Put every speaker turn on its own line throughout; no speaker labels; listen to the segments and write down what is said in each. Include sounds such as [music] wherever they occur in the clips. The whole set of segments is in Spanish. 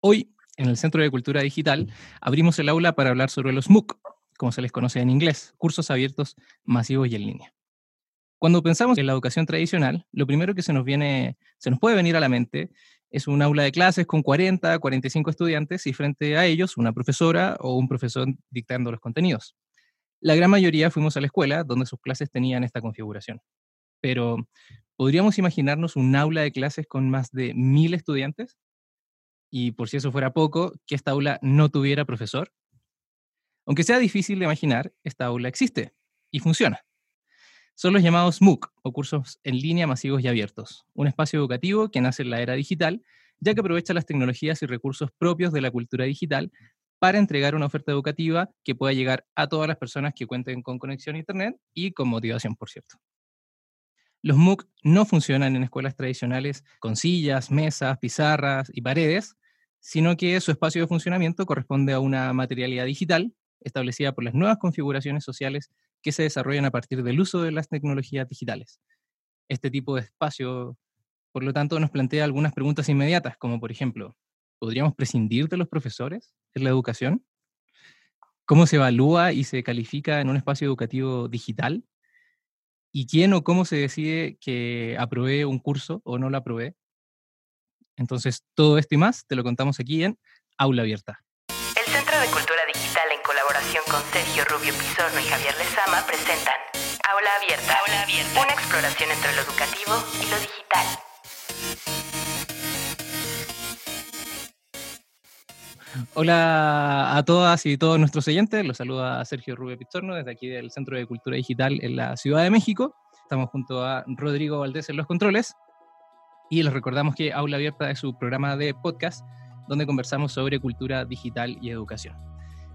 Hoy, en el Centro de Cultura Digital, abrimos el aula para hablar sobre los MOOC, como se les conoce en inglés, cursos abiertos, masivos y en línea. Cuando pensamos en la educación tradicional, lo primero que se nos viene, se nos puede venir a la mente es un aula de clases con 40, 45 estudiantes y frente a ellos una profesora o un profesor dictando los contenidos. La gran mayoría fuimos a la escuela donde sus clases tenían esta configuración. Pero, ¿podríamos imaginarnos un aula de clases con más de mil estudiantes? Y por si eso fuera poco, que esta aula no tuviera profesor. Aunque sea difícil de imaginar, esta aula existe y funciona. Son los llamados MOOC, o cursos en línea masivos y abiertos, un espacio educativo que nace en la era digital, ya que aprovecha las tecnologías y recursos propios de la cultura digital para entregar una oferta educativa que pueda llegar a todas las personas que cuenten con conexión a Internet y con motivación, por cierto. Los MOOC no funcionan en escuelas tradicionales con sillas, mesas, pizarras y paredes, sino que su espacio de funcionamiento corresponde a una materialidad digital establecida por las nuevas configuraciones sociales que se desarrollan a partir del uso de las tecnologías digitales. Este tipo de espacio, por lo tanto, nos plantea algunas preguntas inmediatas, como por ejemplo, ¿podríamos prescindir de los profesores en la educación? ¿Cómo se evalúa y se califica en un espacio educativo digital? ¿Y quién o cómo se decide que apruebe un curso o no lo apruebe? Entonces, todo esto y más te lo contamos aquí en Aula Abierta
con Sergio Rubio Pizorno y Javier Lezama presentan Aula Abierta, una exploración entre lo educativo y lo digital.
Hola a todas y todos nuestros oyentes, los saluda Sergio Rubio Pizorno desde aquí del Centro de Cultura Digital en la Ciudad de México. Estamos junto a Rodrigo Valdés en los controles y les recordamos que Aula Abierta es su programa de podcast donde conversamos sobre cultura digital y educación.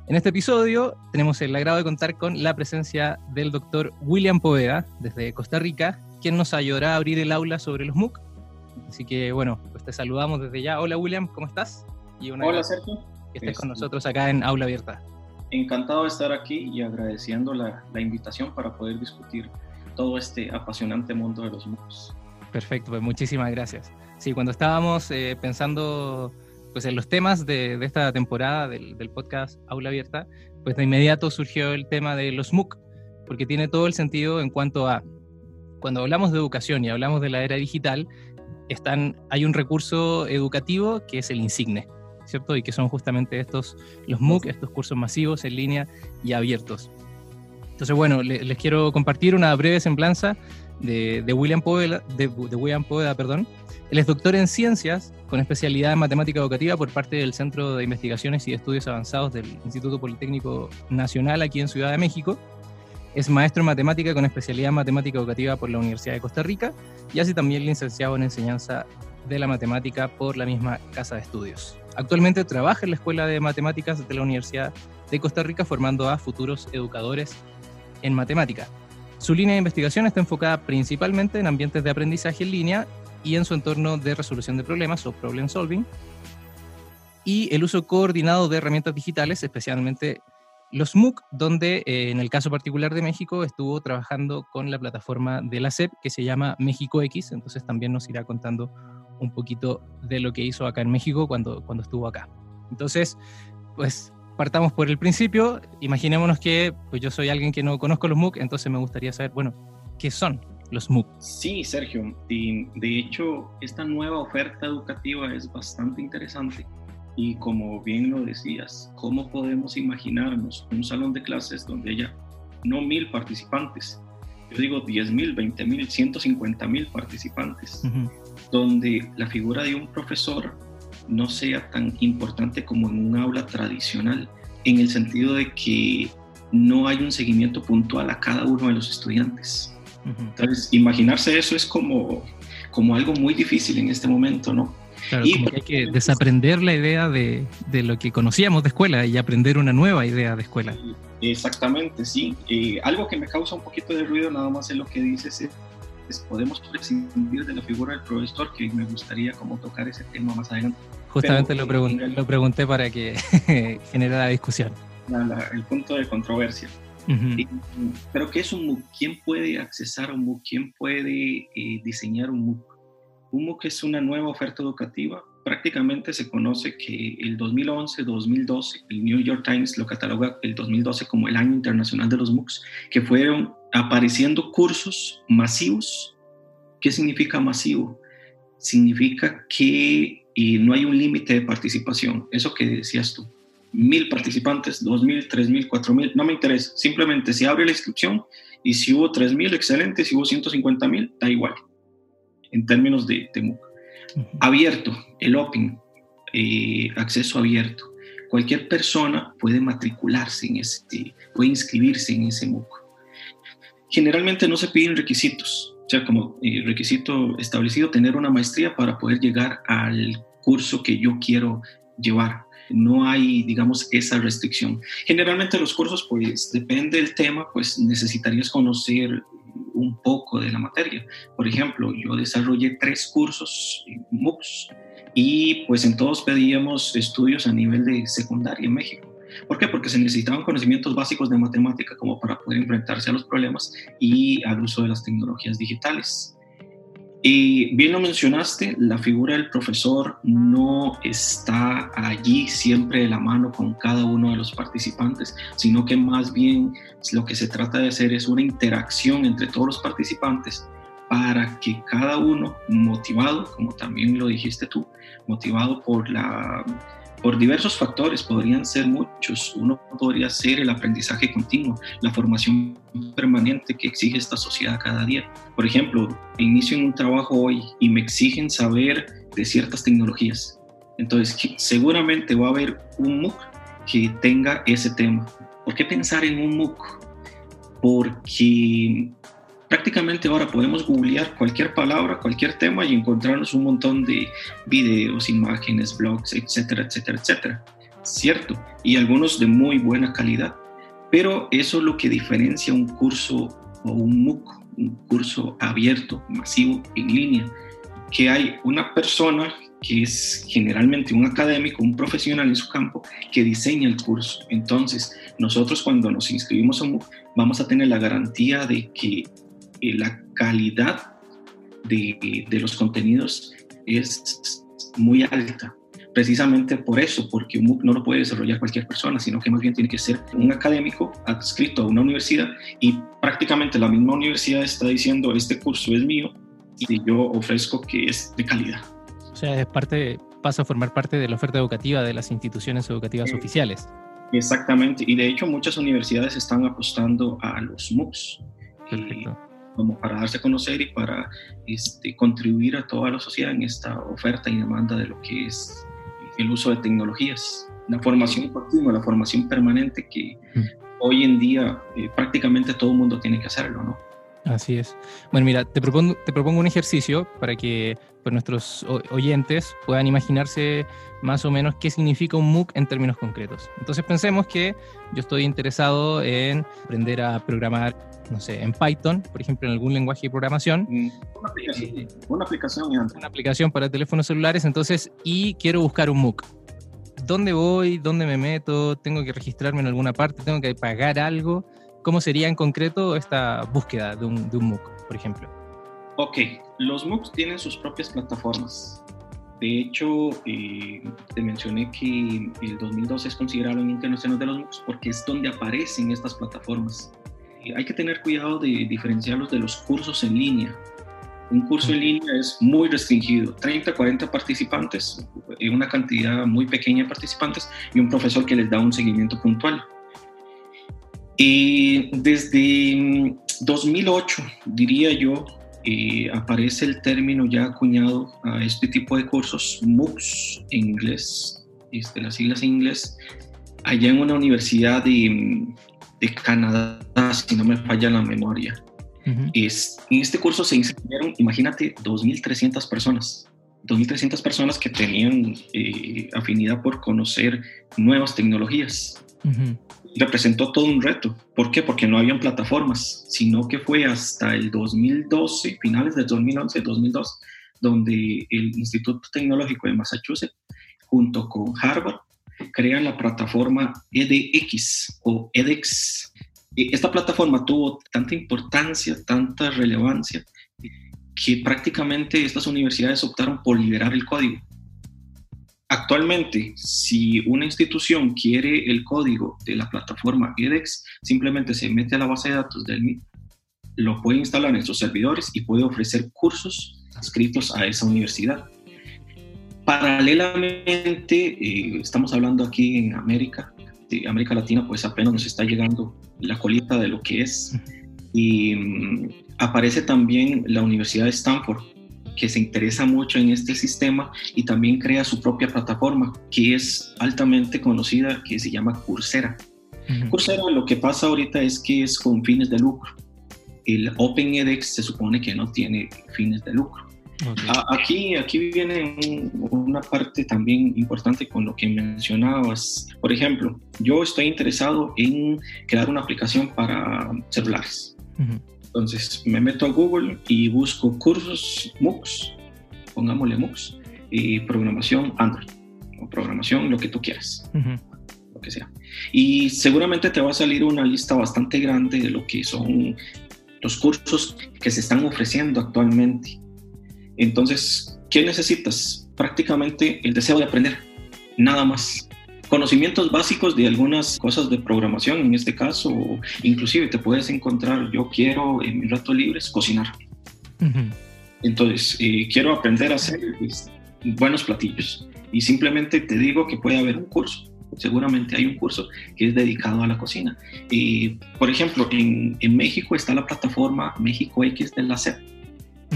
En este episodio tenemos el agrado de contar con la presencia del doctor William Poveda desde Costa Rica, quien nos ayudará a abrir el aula sobre los MOOC. Así que bueno, pues te saludamos desde ya. Hola William, ¿cómo estás?
Y Hola Sergio.
Que estés con nosotros acá en Aula Abierta.
Encantado de estar aquí y agradeciendo la, la invitación para poder discutir todo este apasionante mundo de los MOOCs.
Perfecto, pues muchísimas gracias. Sí, cuando estábamos eh, pensando pues en los temas de, esta temporada del, podcast Aula Abierta, pues de inmediato surgió el tema de los MOOC, porque tiene todo el sentido en cuanto a, cuando hablamos de educación y hablamos de la era digital, están, hay un recurso educativo que es el Insigne, ¿cierto? Y que son justamente estos, los MOOC, estos cursos masivos en línea y abiertos. Entonces, bueno, les quiero compartir una breve semblanza de, William Poveda, de, de William Poveda, perdón, él es doctor en ciencias con especialidad en matemática educativa por parte del Centro de Investigaciones y Estudios Avanzados del Instituto Politécnico Nacional aquí en Ciudad de México. Es maestro en matemática con especialidad en matemática educativa por la Universidad de Costa Rica y hace también licenciado en enseñanza de la matemática por la misma casa de estudios. Actualmente trabaja en la Escuela de Matemáticas de la Universidad de Costa Rica formando a futuros educadores en matemática. Su línea de investigación está enfocada principalmente en ambientes de aprendizaje en línea y en su entorno de resolución de problemas o problem solving, y el uso coordinado de herramientas digitales, especialmente los MOOC, donde eh, en el caso particular de México estuvo trabajando con la plataforma de la SEP que se llama México X, entonces también nos irá contando un poquito de lo que hizo acá en México cuando, cuando estuvo acá. Entonces, pues partamos por el principio, imaginémonos que pues yo soy alguien que no conozco los MOOC, entonces me gustaría saber, bueno, ¿qué son los MOOC.
Sí, Sergio. Y de hecho, esta nueva oferta educativa es bastante interesante. Y como bien lo decías, ¿cómo podemos imaginarnos un salón de clases donde haya no mil participantes? Yo digo 10 mil, 20 mil, 150 mil participantes, donde la figura de un profesor no sea tan importante como en un aula tradicional, en el sentido de que no hay un seguimiento puntual a cada uno de los estudiantes. Entonces, imaginarse eso es como, como algo muy difícil en este momento, ¿no?
Claro, y, como que hay que desaprender la idea de, de, lo que conocíamos de escuela y aprender una nueva idea de escuela.
Exactamente, sí. Eh, algo que me causa un poquito de ruido nada más es lo que dices, es, podemos prescindir de la figura del profesor, que me gustaría como tocar ese tema más adelante.
Justamente lo, pregunté, lo pregunté para que [laughs] generara discusión.
el punto de controversia pero ¿qué es un MOOC? ¿Quién puede accesar a un MOOC? ¿Quién puede eh, diseñar un MOOC? Un MOOC es una nueva oferta educativa prácticamente se conoce que el 2011-2012, el New York Times lo cataloga el 2012 como el año internacional de los MOOCs, que fueron apareciendo cursos masivos. ¿Qué significa masivo? Significa que eh, no hay un límite de participación. Eso que decías tú. Mil participantes, dos mil, tres mil, cuatro mil, no me interesa. Simplemente se abre la inscripción y si hubo tres mil, excelente. Si hubo 150 mil, da igual. En términos de, MOOC. Abierto, el Open, eh, acceso abierto. Cualquier persona puede matricularse en ese, puede inscribirse en ese MOOC. Generalmente no se piden requisitos, o sea, como eh, requisito establecido tener una maestría para poder llegar al curso que yo quiero llevar. No hay, digamos, esa restricción. Generalmente los cursos, pues depende del tema, pues necesitarías conocer un poco de la materia. Por ejemplo, yo desarrollé tres cursos MOOCs y pues en todos pedíamos estudios a nivel de secundaria en México. ¿Por qué? Porque se necesitaban conocimientos básicos de matemática como para poder enfrentarse a los problemas y al uso de las tecnologías digitales. Y bien lo mencionaste, la figura del profesor no está allí siempre de la mano con cada uno de los participantes, sino que más bien lo que se trata de hacer es una interacción entre todos los participantes para que cada uno, motivado, como también lo dijiste tú, motivado por la por diversos factores, podrían ser muchos. Uno podría ser el aprendizaje continuo, la formación permanente que exige esta sociedad cada día. Por ejemplo, inicio en un trabajo hoy y me exigen saber de ciertas tecnologías. Entonces, seguramente va a haber un MOOC que tenga ese tema. ¿Por qué pensar en un MOOC? Porque prácticamente ahora podemos googlear cualquier palabra, cualquier tema y encontrarnos un montón de videos, imágenes, blogs, etcétera, etcétera, etcétera. Cierto, y algunos de muy buena calidad. Pero eso es lo que diferencia un curso o un MOOC, un curso abierto, masivo, en línea, que hay una persona que es generalmente un académico, un profesional en su campo, que diseña el curso. Entonces, nosotros cuando nos inscribimos a MOOC, vamos a tener la garantía de que la calidad de, de, los contenidos es muy alta. Precisamente por eso, porque un MOOC no lo puede desarrollar cualquier persona, sino que más bien tiene que ser un académico adscrito a una universidad y prácticamente la misma universidad está diciendo este curso es mío y yo ofrezco que es de calidad.
O sea, es parte, pasa a formar parte de la oferta educativa de las instituciones educativas oficiales.
Exactamente, y de hecho muchas universidades están apostando a los MOOCs. Perfecto como para darse a conocer y para este, contribuir a toda la sociedad en esta oferta y demanda de lo que es el uso de tecnologías, la formación continua, la formación permanente que mm. hoy en día eh, prácticamente todo el mundo tiene que hacerlo, ¿no?
Así es. Bueno, mira, te propongo, te propongo un ejercicio para que pues, nuestros oyentes puedan imaginarse más o menos qué significa un MOOC en términos concretos. Entonces pensemos que yo estoy interesado en aprender a programar, no sé, en Python, por ejemplo, en algún lenguaje de programación.
Mm, una aplicación. Una aplicación,
una aplicación para teléfonos celulares, entonces, y quiero buscar un MOOC. ¿Dónde voy? ¿Dónde me meto? ¿Tengo que registrarme en alguna parte? ¿Tengo que pagar algo? ¿Cómo sería en concreto esta búsqueda de un, de un MOOC, por ejemplo?
Ok, los MOOCs tienen sus propias plataformas. De hecho, eh, te mencioné que el 2012 es considerado el Internacional de los MOOCs porque es donde aparecen estas plataformas. Eh, hay que tener cuidado de diferenciarlos de los cursos en línea. Un curso en línea es muy restringido, 30, 40 participantes, eh, una cantidad muy pequeña de participantes y un profesor que les da un seguimiento puntual. Y desde 2008, mm, diría yo, eh, aparece el término ya acuñado a este tipo de cursos, MOOCs en inglés, este, las siglas en inglés, allá en una universidad de, mm, de Canadá, si no me falla la memoria. es, en este curso se inscribieron, imagínate, 2.300 personas. 2.300 personas que tenían eh, afinidad por conocer nuevas tecnologías representó todo un reto. ¿Por qué? Porque no habían plataformas, sino que fue hasta el 2012, finales del 2011, 2012, donde el Instituto Tecnológico de Massachusetts, junto con Harvard, crean la plataforma EDX o EDX. Esta plataforma tuvo tanta importancia, tanta relevancia, que prácticamente estas universidades optaron por liberar el código. Actualmente, si una institución quiere el código de la plataforma edX, simplemente se mete a la base de datos del MIT, lo puede instalar en sus servidores y puede ofrecer cursos escritos a esa universidad. Paralelamente, eh, estamos hablando aquí en América, de América Latina, pues apenas nos está llegando la colita de lo que es. Y mm, aparece también la Universidad de Stanford, que se interesa mucho en este sistema y también crea su propia plataforma, que es altamente conocida, que se llama Coursera. Coursera lo que pasa ahorita es que es con fines de lucro. El OpenEDX se supone que no tiene fines de lucro. Aquí, aquí viene una parte también importante con lo que mencionabas. Por ejemplo, yo estoy interesado en crear una aplicación para celulares. Entonces me meto a Google y busco cursos MOOCs, pongámosle MOOCs, y programación Android o programación lo que tú quieras, lo que sea. Y seguramente te va a salir una lista bastante grande de lo que son los cursos que se están ofreciendo actualmente. Entonces, ¿qué necesitas? Prácticamente el deseo de aprender, nada más conocimientos básicos de algunas cosas de programación en este caso, inclusive te puedes encontrar, yo quiero en mis ratos libres cocinar. Entonces, eh, quiero aprender a hacer pues, buenos platillos y simplemente te digo que puede haber un curso. Seguramente hay un curso que es dedicado a la cocina. Eh, por ejemplo, en, en, México está la plataforma México X de la SEP.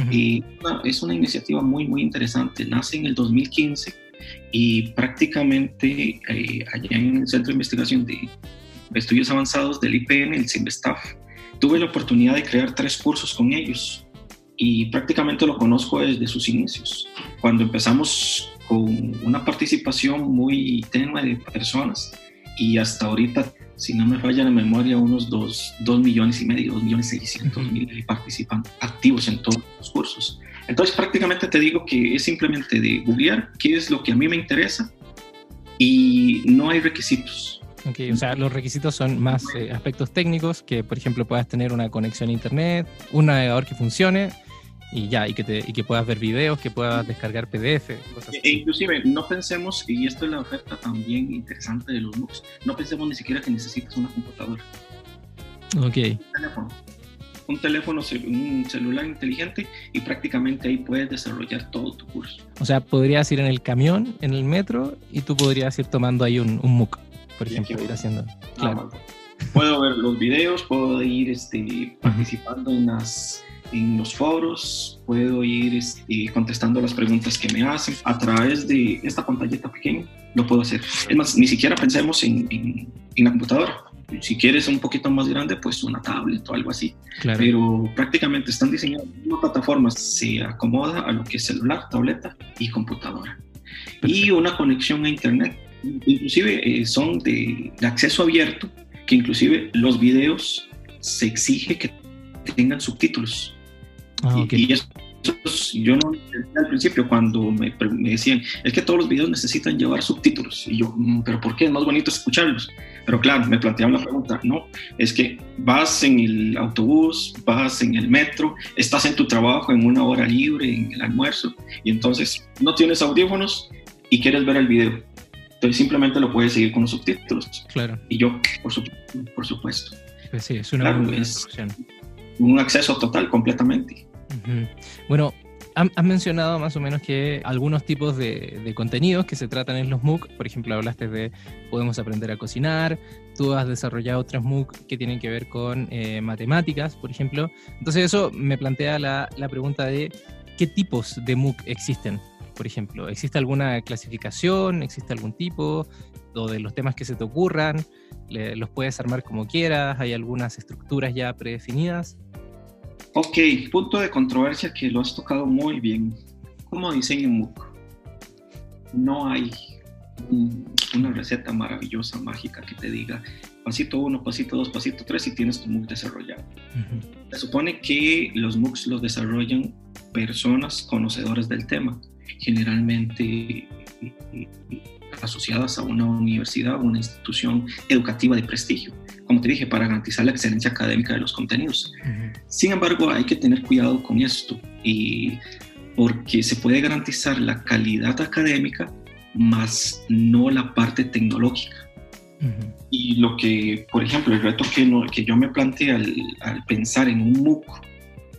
y es una iniciativa muy, muy interesante. Nace en el 2015 y prácticamente eh, allá en el Centro de Investigación de Estudios Avanzados del IPN, el CIMBESTAF, tuve la oportunidad de crear tres cursos con ellos y prácticamente lo conozco desde sus inicios. Cuando empezamos con una participación muy tenue de personas y hasta ahorita, si no me falla la memoria, unos 2 millones y medio, 2 millones 600 mil participantes activos en todos los cursos. Entonces prácticamente te digo que es simplemente de googlear qué es lo que a mí me interesa y no hay requisitos.
Ok, o sea, los requisitos son más eh, aspectos técnicos, que por ejemplo puedas tener una conexión a internet, un navegador que funcione y ya, y que, te, y que puedas ver videos, que puedas descargar PDF, cosas
así. E inclusive, no pensemos, y esto es la oferta también interesante de los MOOCs, no pensemos ni siquiera que necesitas una computadora.
Ok.
Un teléfono un teléfono, un celular inteligente y prácticamente ahí puedes desarrollar todo tu curso.
O sea, podrías ir en el camión, en el metro y tú podrías ir tomando ahí un, un MOOC, por ejemplo, ir haciendo. Claro.
puedo ver los videos, puedo ir este, participando en las en los foros, puedo ir este, contestando las preguntas que me hacen a través de esta pantallita pequeña, lo puedo hacer. Es más, ni siquiera pensemos en, en, en la computadora si quieres un poquito más grande, pues una tablet o algo así. Pero prácticamente están diseñadas una plataforma, se acomoda a lo que es celular, tableta y computadora. Y una conexión a Internet. Inclusive eh, son de, acceso abierto, que inclusive los videos se exige que tengan subtítulos. Ah, y, eso yo no al principio cuando me, me, decían, es que todos los videos necesitan llevar subtítulos. Y yo, mm, pero ¿por qué? Es más bonito escucharlos. Pero claro, me planteaban la pregunta, no, es que vas en el autobús, vas en el metro, estás en tu trabajo en una hora libre, en el almuerzo, y entonces no tienes audífonos y quieres ver el video. Entonces simplemente lo puedes seguir con los subtítulos.
Claro.
Y yo, por, por supuesto.
Pues sí, es una
claro, es un acceso total, completamente.
Bueno, has mencionado más o menos que algunos tipos de, contenidos que se tratan en los MOOC, por ejemplo, hablaste de podemos aprender a cocinar, tú has desarrollado otras MOOC que tienen que ver con eh, matemáticas, por ejemplo. Entonces eso me plantea la, pregunta de qué tipos de MOOC existen, por ejemplo. ¿Existe alguna clasificación? ¿Existe algún tipo? ¿O de los temas que se te ocurran? ¿Los puedes armar como quieras? ¿Hay algunas estructuras ya predefinidas?
Ok, punto de controversia que lo has tocado muy bien. ¿Cómo diseño un MOOC? No hay una receta maravillosa, mágica que te diga pasito uno, pasito dos, pasito tres y tienes tu MOOC desarrollado. Se supone que los MOOCs los desarrollan personas conocedoras del tema, generalmente eh, asociadas a una universidad o una institución educativa de prestigio como te dije, para garantizar la excelencia académica de los contenidos. Sin embargo, hay que tener cuidado con esto y porque se puede garantizar la calidad académica más no la parte tecnológica. Y lo que, por ejemplo, el reto que, no, que yo me planteé al, al, pensar en un MOOC,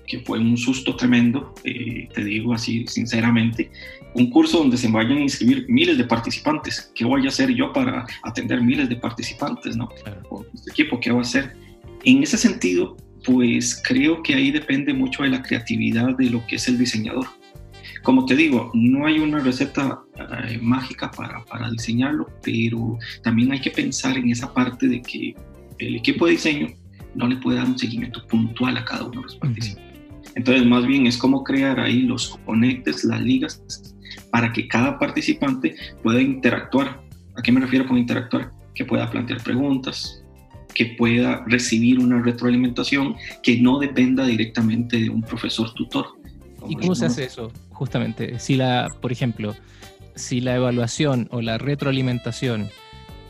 que fue un susto tremendo, eh, te digo así sinceramente, un curso donde se vayan a inscribir miles de participantes. ¿Qué voy a hacer yo para atender miles de participantes? ¿no? Claro. este equipo, ¿qué va a hacer? En ese sentido, pues creo que ahí depende mucho de la creatividad de lo que es el diseñador. Como te digo, no hay una receta eh, mágica para, para, diseñarlo, pero también hay que pensar en esa parte de que el equipo de diseño no le puede dar un seguimiento puntual a cada uno de los participantes. Entonces, más bien es como crear ahí los conectes, las ligas, para que cada participante pueda interactuar. ¿A qué me refiero con interactuar? Que pueda plantear preguntas, que pueda recibir una retroalimentación que no dependa directamente de un profesor tutor.
¿Y cómo se hace eso, justamente? Si la, por ejemplo, si la evaluación o la retroalimentación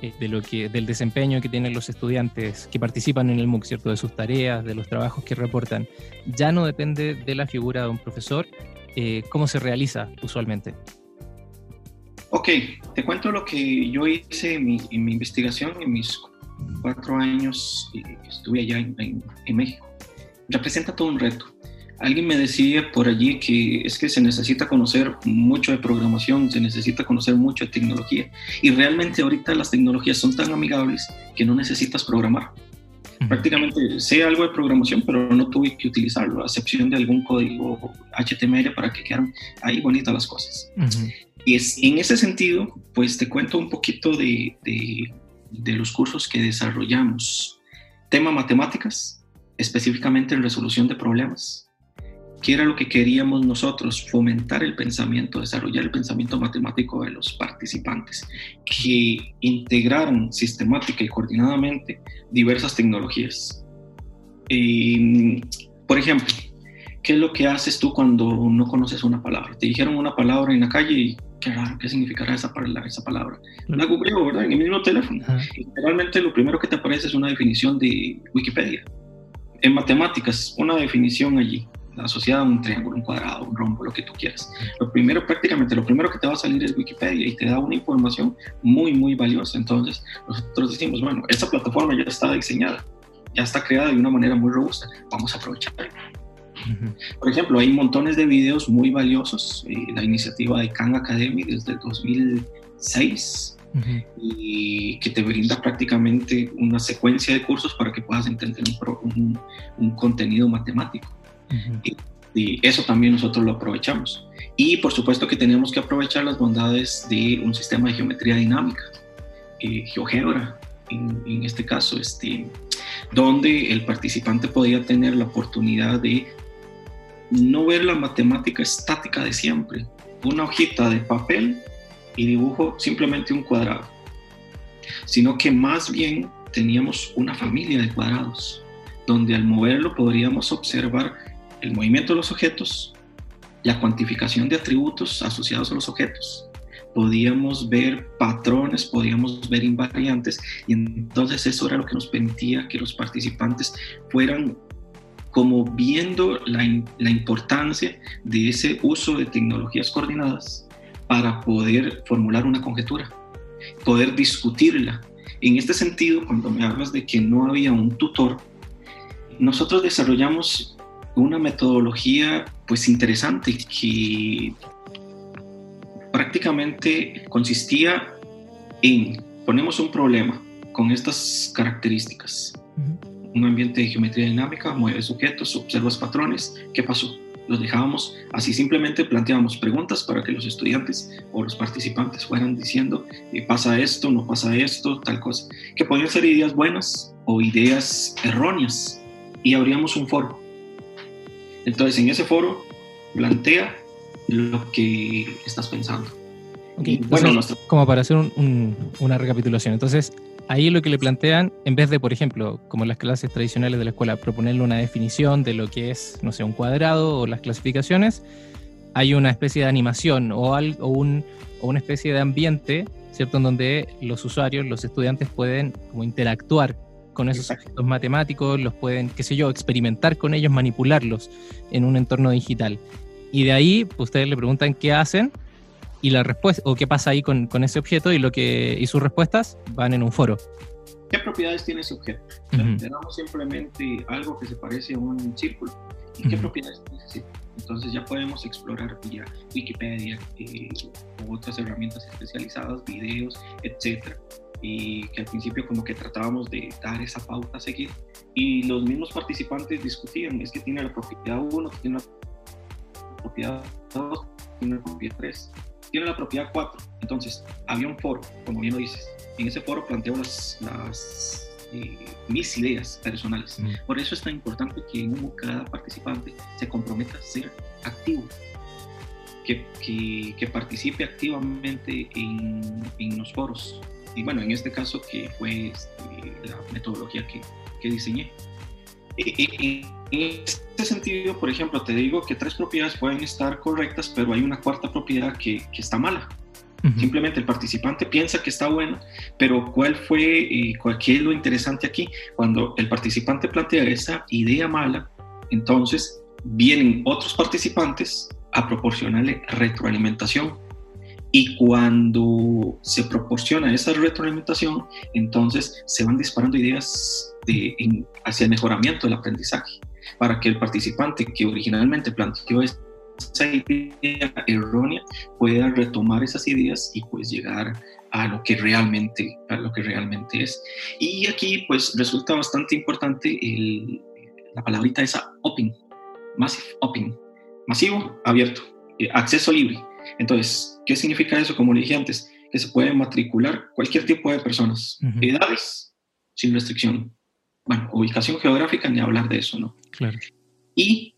eh, de lo que, del desempeño que tienen los estudiantes que participan en el MOOC, ¿cierto? de sus tareas, de los trabajos que reportan, ya no depende de la figura de un profesor, eh, ¿cómo se realiza usualmente?
Ok, te cuento lo que yo hice en mi, en mi investigación en mis cuatro años que estuve allá en, en, México. Representa todo un reto. Alguien me decía por allí que es que se necesita conocer mucho de programación, se necesita conocer mucho de tecnología. Y realmente ahorita las tecnologías son tan amigables que no necesitas programar. Prácticamente sé algo de programación, pero no tuve que utilizarlo, a excepción de algún código HTML para que quedaran ahí bonitas las cosas. Y es, en ese sentido, pues te cuento un poquito de, de de los cursos que desarrollamos. Tema matemáticas, específicamente en resolución de problemas. ¿Qué era lo que queríamos nosotros? Fomentar el pensamiento, desarrollar el pensamiento matemático de los participantes, que integraron sistemática y coordinadamente diversas tecnologías. por ejemplo, ¿qué es lo que haces tú cuando no conoces una palabra? Te dijeron una palabra en la calle y qué raro, ¿qué significará esa, esa palabra? La googleo, ¿verdad? En el mismo teléfono. Y realmente lo primero que te aparece es una definición de Wikipedia. En matemáticas, una definición allí, asociada a un triángulo, un cuadrado, un rombo, lo que tú quieras. Lo primero, prácticamente, lo primero que te va a salir es Wikipedia y te da una información muy, muy valiosa. Entonces, nosotros decimos, bueno, esta plataforma ya está diseñada, ya está creada de una manera muy robusta, vamos a aprovecharla. Por ejemplo, hay montones de videos muy valiosos. Eh, la iniciativa de Khan Academy desde el 2006 y que te brinda prácticamente una secuencia de cursos para que puedas entender un, un, contenido matemático. Y, eso también nosotros lo aprovechamos. Y por supuesto que tenemos que aprovechar las bondades de un sistema de geometría dinámica, eh, GeoGebra, en, en, este caso, este, donde el participante podía tener la oportunidad de no ver la matemática estática de siempre, una hojita de papel y dibujo simplemente un cuadrado, sino que más bien teníamos una familia de cuadrados, donde al moverlo podríamos observar el movimiento de los objetos, la cuantificación de atributos asociados a los objetos, podíamos ver patrones, podíamos ver invariantes y entonces eso era lo que nos permitía que los participantes fueran como viendo la, importancia de ese uso de tecnologías coordinadas para poder formular una conjetura, poder discutirla. En este sentido, cuando me hablas de que no había un tutor, nosotros desarrollamos una metodología pues interesante que prácticamente consistía en ponemos un problema con estas características un ambiente de geometría dinámica, mueves sujetos, observas patrones, ¿qué pasó? Los dejábamos así, simplemente planteábamos preguntas para que los estudiantes o los participantes fueran diciendo, eh, pasa esto, no pasa esto, tal cosa, que podían ser ideas buenas o ideas erróneas, y abríamos un foro. Entonces, en ese foro, plantea lo que estás pensando.
bueno, como para hacer una recapitulación, entonces ahí lo que le plantean, en vez de, por ejemplo, como en las clases tradicionales de la escuela, proponerle una definición de lo que es, no sé, un cuadrado o las clasificaciones, hay una especie de animación o, algo, o, un, o una especie de ambiente, ¿cierto? En donde los usuarios, los estudiantes pueden como interactuar con esos objetos matemáticos, los pueden, qué sé yo, experimentar con ellos, manipularlos en un entorno digital. Y de ahí, ustedes le preguntan qué hacen y la respuesta, o qué pasa ahí con, con, ese objeto y, lo que, y sus respuestas van en un foro.
¿Qué propiedades tiene ese objeto? Tenemos simplemente algo que se parece a un círculo. ¿Y qué propiedades tiene ese círculo? Entonces ya podemos explorar vía Wikipedia eh, u otras herramientas especializadas, videos, etcétera y que al principio como que tratábamos de dar esa pauta a seguir y los mismos participantes discutían, es que tiene la propiedad 1, tiene la propiedad 2, tiene la propiedad 3, tiene la propiedad 4. Entonces, había un foro, como bien lo dices. En ese foro planteo las, las eh, mis ideas personales. Por eso es tan importante que en cada participante se comprometa a ser activo, que, que, que participe activamente en, en los foros y bueno, en este caso que fue este, la metodología que, que diseñé. En este sentido, por ejemplo, te digo que tres propiedades pueden estar correctas, pero hay una cuarta propiedad que, que está mala. Simplemente el participante piensa que está buena, pero ¿cuál fue y qué es lo interesante aquí? Cuando el participante plantea esa idea mala, entonces vienen otros participantes a proporcionarle retroalimentación y cuando se proporciona esa retroalimentación, entonces se van disparando ideas de, hacia el mejoramiento del aprendizaje, para que el participante que originalmente planteó esa idea errónea pueda retomar esas ideas y pues llegar a lo que realmente, a lo que realmente es. Y aquí pues resulta bastante importante la palabrita esa open, massive open, masivo, abierto, eh, acceso libre. Entonces, ¿qué significa eso? Como le dije antes, que se puede matricular cualquier tipo de personas, edades, sin restricción. Bueno, ubicación geográfica, ni hablar de eso, ¿no?
Claro.
Y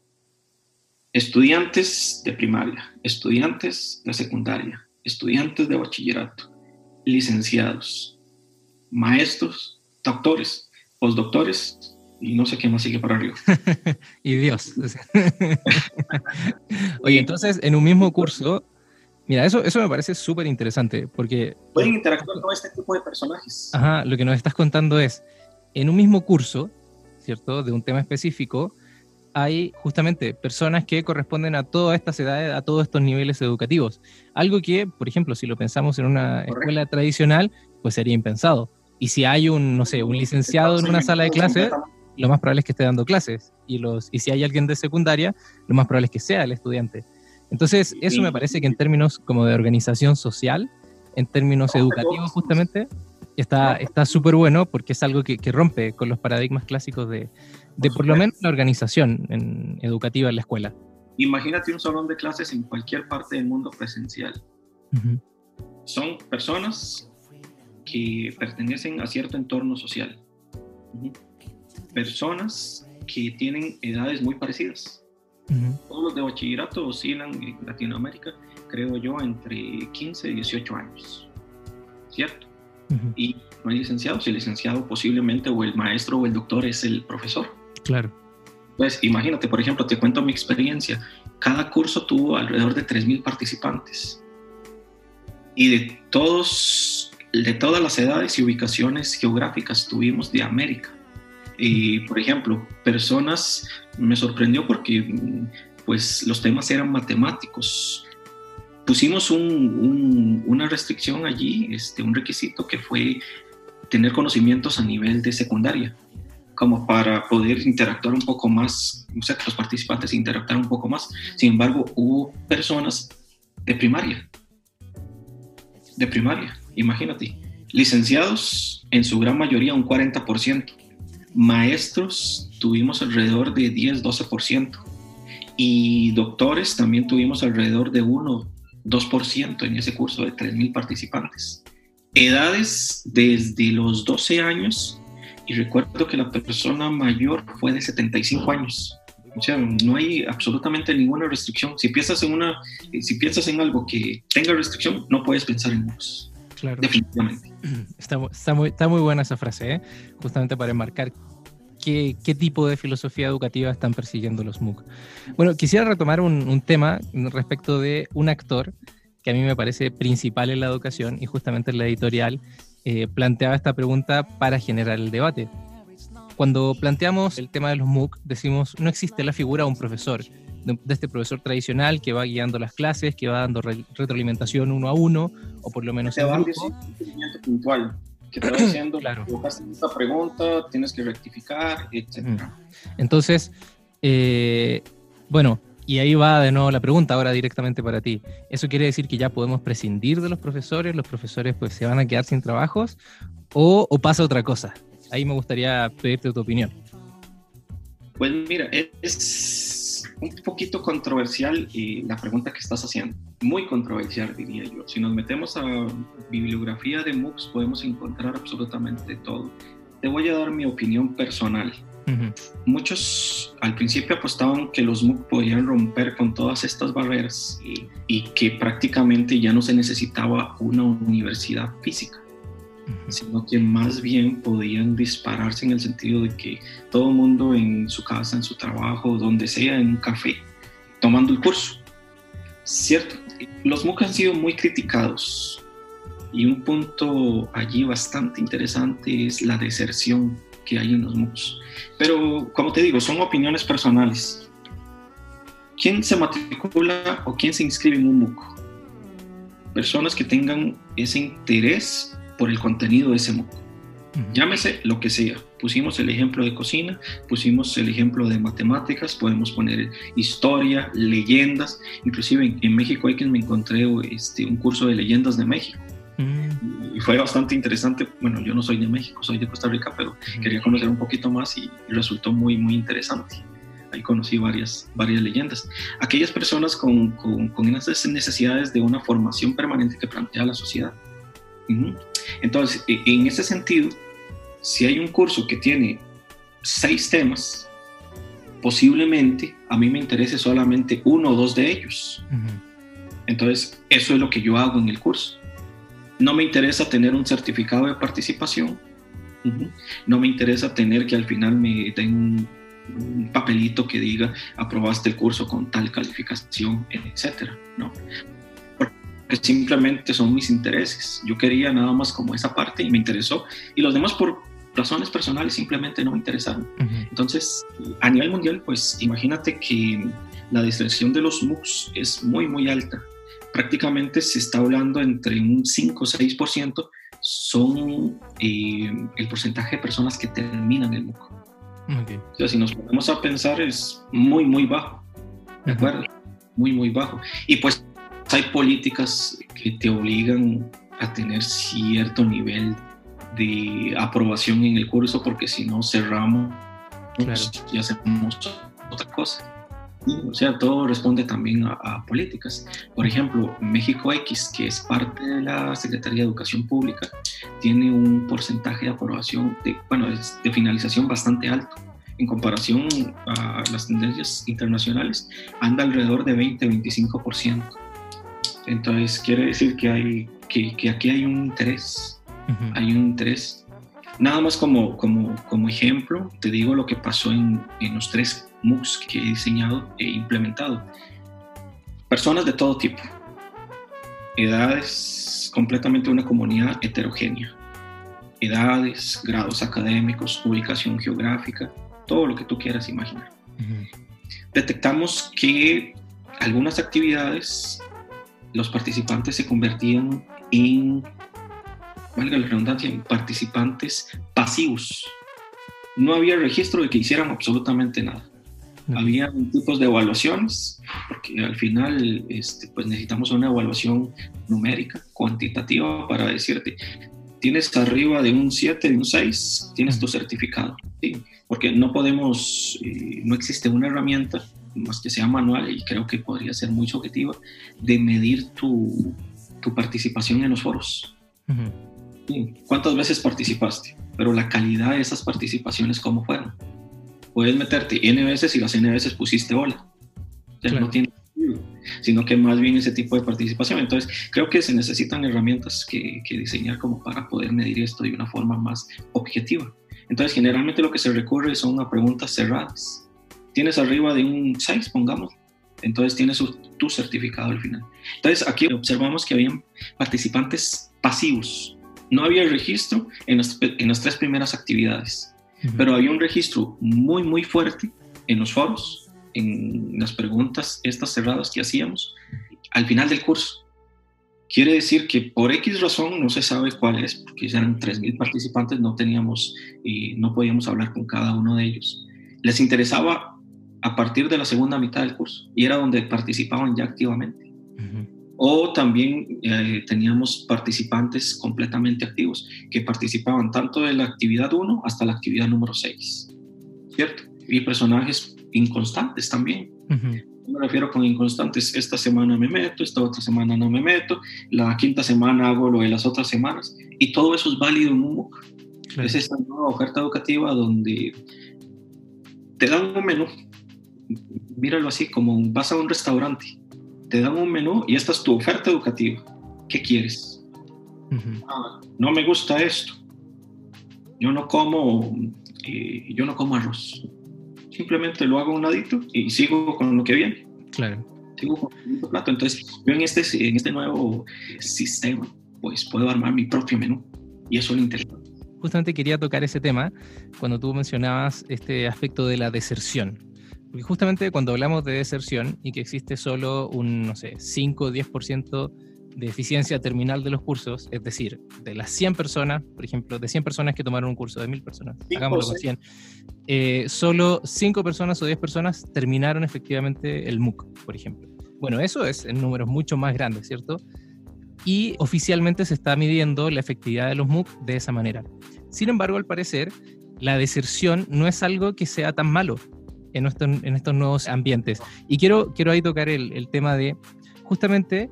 estudiantes de primaria, estudiantes de secundaria, estudiantes de bachillerato, licenciados, maestros, doctores, postdoctores y no sé qué más sigue para arriba. [laughs]
y Dios. [laughs] Oye, entonces en un mismo curso Mira, eso, eso me parece súper interesante porque...
Pueden interactuar con este tipo de personajes.
Ajá, lo que nos estás contando es, en un mismo curso, ¿cierto? De un tema específico, hay justamente personas que corresponden a todas estas edades, a todos estos niveles educativos. Algo que, por ejemplo, si lo pensamos en una escuela tradicional, pues sería impensado. Y si hay un, no sé, un licenciado en una sala de clases, lo más probable es que esté dando clases. Y, los, y si hay alguien de secundaria, lo más probable es que sea el estudiante. Entonces, eso me parece que en términos como de organización social, en términos educativos justamente, está súper bueno porque es algo que, rompe con los paradigmas clásicos de, de por lo menos la organización en, educativa en la escuela.
Imagínate un salón de clases en cualquier parte del mundo presencial. Son personas que pertenecen a cierto entorno social. Personas que tienen edades muy parecidas todos los de bachillerato oscilan en Latinoamérica, creo yo, entre 15 y 18 años, ¿cierto? Y no hay licenciados, el licenciado posiblemente o el maestro o el doctor es el profesor.
Claro.
Pues imagínate, por ejemplo, te cuento mi experiencia. Cada curso tuvo alrededor de 3.000 participantes. Y de todos, de todas las edades y ubicaciones geográficas tuvimos de América. Y, por ejemplo, personas, me sorprendió porque pues los temas eran matemáticos. Pusimos una restricción allí, este, un requisito que fue tener conocimientos a nivel de secundaria, como para poder interactuar un poco más, o sea, que los participantes interactuaran un poco más. Sin embargo, hubo personas de primaria, de primaria, imagínate, licenciados en su gran mayoría un 40%, Maestros tuvimos alrededor de 10-12% y doctores también tuvimos alrededor de 1-2% en ese curso de 3.000 participantes. Edades desde los 12 años y recuerdo que la persona mayor fue de 75 años. O sea, no hay absolutamente ninguna restricción. Si piensas en, una, si piensas en algo que tenga restricción, no puedes pensar en vos. Claro. Definitivamente. [clears throat]
Está, está, muy, está muy buena esa frase, ¿eh? justamente para enmarcar qué, qué, tipo de filosofía educativa están persiguiendo los MOOC. Bueno, quisiera retomar un, un, tema respecto de un actor que a mí me parece principal en la educación y justamente en la editorial eh, planteaba esta pregunta para generar el debate. Cuando planteamos el tema de los MOOC, decimos no existe la figura de un profesor de, este profesor tradicional que va guiando las clases, que va dando retroalimentación uno a uno, o por lo menos
te en grupo. un seguimiento puntual, que te va [clears throat] diciendo, claro. esta pregunta, tienes que rectificar, etc.
Entonces, eh, bueno, y ahí va de nuevo la pregunta ahora directamente para ti. ¿Eso quiere decir que ya podemos prescindir de los profesores? ¿Los profesores pues se van a quedar sin trabajos? ¿O, o pasa otra cosa? Ahí me gustaría pedirte tu opinión.
Pues mira, es un poquito controversial y la pregunta que estás haciendo. Muy controversial, diría yo. Si nos metemos a bibliografía de MOOCs, podemos encontrar absolutamente todo. Te voy a dar mi opinión personal. Muchos al principio apostaban que los MOOC podían romper con todas estas barreras y que prácticamente ya no se necesitaba una universidad física sino que más bien podían dispararse en el sentido de que todo el mundo en su casa, en su trabajo, donde sea, en un café, tomando el curso. Cierto, los MOOC han sido muy criticados y un punto allí bastante interesante es la deserción que hay en los MOOCs. Pero como te digo, son opiniones personales. ¿Quién se matricula o quién se inscribe en un MOOC? Personas que tengan ese interés por el contenido de ese MOOC. Llámese lo que sea. Pusimos el ejemplo de cocina, pusimos el ejemplo de matemáticas, podemos poner historia, leyendas. Inclusive en, México hay que me encontré este, un curso de leyendas de México. Mm. Y fue bastante interesante. Bueno, yo no soy de México, soy de Costa Rica, pero quería conocer un poquito más y, resultó muy, muy interesante. Ahí conocí varias, varias leyendas. Aquellas personas con, con, con esas necesidades de una formación permanente que plantea la sociedad. Entonces, e, en ese sentido, si hay un curso que tiene seis temas, posiblemente a mí me interese solamente uno o dos de ellos. Entonces, eso es lo que yo hago en el curso. No me interesa tener un certificado de participación. No me interesa tener que al final me den un, un, papelito que diga aprobaste el curso con tal calificación, etcétera. No que simplemente son mis intereses. Yo quería nada más como esa parte y me interesó. Y los demás por razones personales simplemente no me interesaron. Entonces, a nivel mundial, pues imagínate que la deserción de los MOOCs es muy, muy alta. Prácticamente se está hablando entre un 5 o 6% son eh, el porcentaje de personas que terminan el MOOC. O sea, si nos ponemos a pensar es muy, muy bajo. ¿De acuerdo? Muy, muy bajo. Y pues hay políticas que te obligan a tener cierto nivel de aprobación en el curso porque si no cerramos y hacemos otra cosa. o sea, todo responde también a, políticas. Por ejemplo, México X, que es parte de la Secretaría de Educación Pública, tiene un porcentaje de aprobación, de, bueno, de finalización bastante alto. En comparación a las tendencias internacionales, anda alrededor de 20-25%. Entonces quiere decir que, hay, que, aquí hay un interés, hay un interés. Nada más como, como, como ejemplo, te digo lo que pasó en, en los tres MOOCs que he diseñado e implementado. Personas de todo tipo, edades, completamente una comunidad heterogénea, edades, grados académicos, ubicación geográfica, todo lo que tú quieras imaginar. Detectamos que algunas actividades los participantes se convertían en, valga la redundancia, en participantes pasivos. No había registro de que hicieran absolutamente nada. Había tipos de evaluaciones, porque al final este, pues necesitamos una evaluación numérica, cuantitativa, para decirte, tienes arriba de un 7, de un 6, tienes tu certificado. ¿sí? Porque no podemos, eh, no existe una herramienta más que sea manual y creo que podría ser muy subjetiva, de medir tu, tu participación en los foros. ¿Cuántas veces participaste? Pero la calidad de esas participaciones, ¿cómo fueron? Puedes meterte N veces y las N veces pusiste hola. Ya no tiene sentido, sino que más bien ese tipo de participación. Entonces, creo que se necesitan herramientas que, que diseñar como para poder medir esto de una forma más objetiva. Entonces, generalmente lo que se recurre son a preguntas cerradas tienes arriba de un 6, pongamos, entonces tienes tu certificado al final. Entonces aquí observamos que habían participantes pasivos. No había registro en las, en las tres primeras actividades, pero había un registro muy, muy fuerte en los foros en las preguntas estas cerradas que hacíamos al final del curso. Quiere decir que por X razón, no se sabe cuál es, porque eran 3.000 participantes, no teníamos y no podíamos hablar con cada uno de ellos. Les interesaba a partir de la segunda mitad del curso y era donde participaban ya activamente. O también eh, teníamos participantes completamente activos que participaban tanto de la actividad 1 hasta la actividad número 6, ¿cierto? Y personajes inconstantes también. Me refiero con inconstantes, esta semana me meto, esta otra semana no me meto, la quinta semana hago lo de las otras semanas y todo eso es válido en un MOOC. Es esta nueva oferta educativa donde te dan un menú, míralo así, como vas a un restaurante te dan un menú y esta es tu oferta educativa. ¿Qué quieres? Ah, no me gusta esto. Yo no como, eh, yo no como arroz. Simplemente lo hago a un ladito y sigo con lo que viene.
Claro.
Sigo con el plato. Entonces, yo en este, en este nuevo sistema, pues puedo armar mi propio menú. Y eso es lo interesante.
Justamente quería tocar ese tema cuando tú mencionabas este aspecto de la deserción porque justamente cuando hablamos de deserción y que existe solo un, no sé, 5 o 10% de eficiencia terminal de los cursos, es decir, de las 100 personas, por ejemplo, de 100 personas que tomaron un curso, de 1000 personas, hagámoslo con 100, eh, solo 5 personas o 10 personas terminaron efectivamente el MOOC, por ejemplo. Bueno, eso es en números mucho más grandes, ¿cierto? Y oficialmente se está midiendo la efectividad de los MOOC de esa manera. Sin embargo, al parecer, la deserción no es algo que sea tan malo en, en estos nuevos ambientes. Y quiero, quiero ahí tocar el, el tema de, justamente,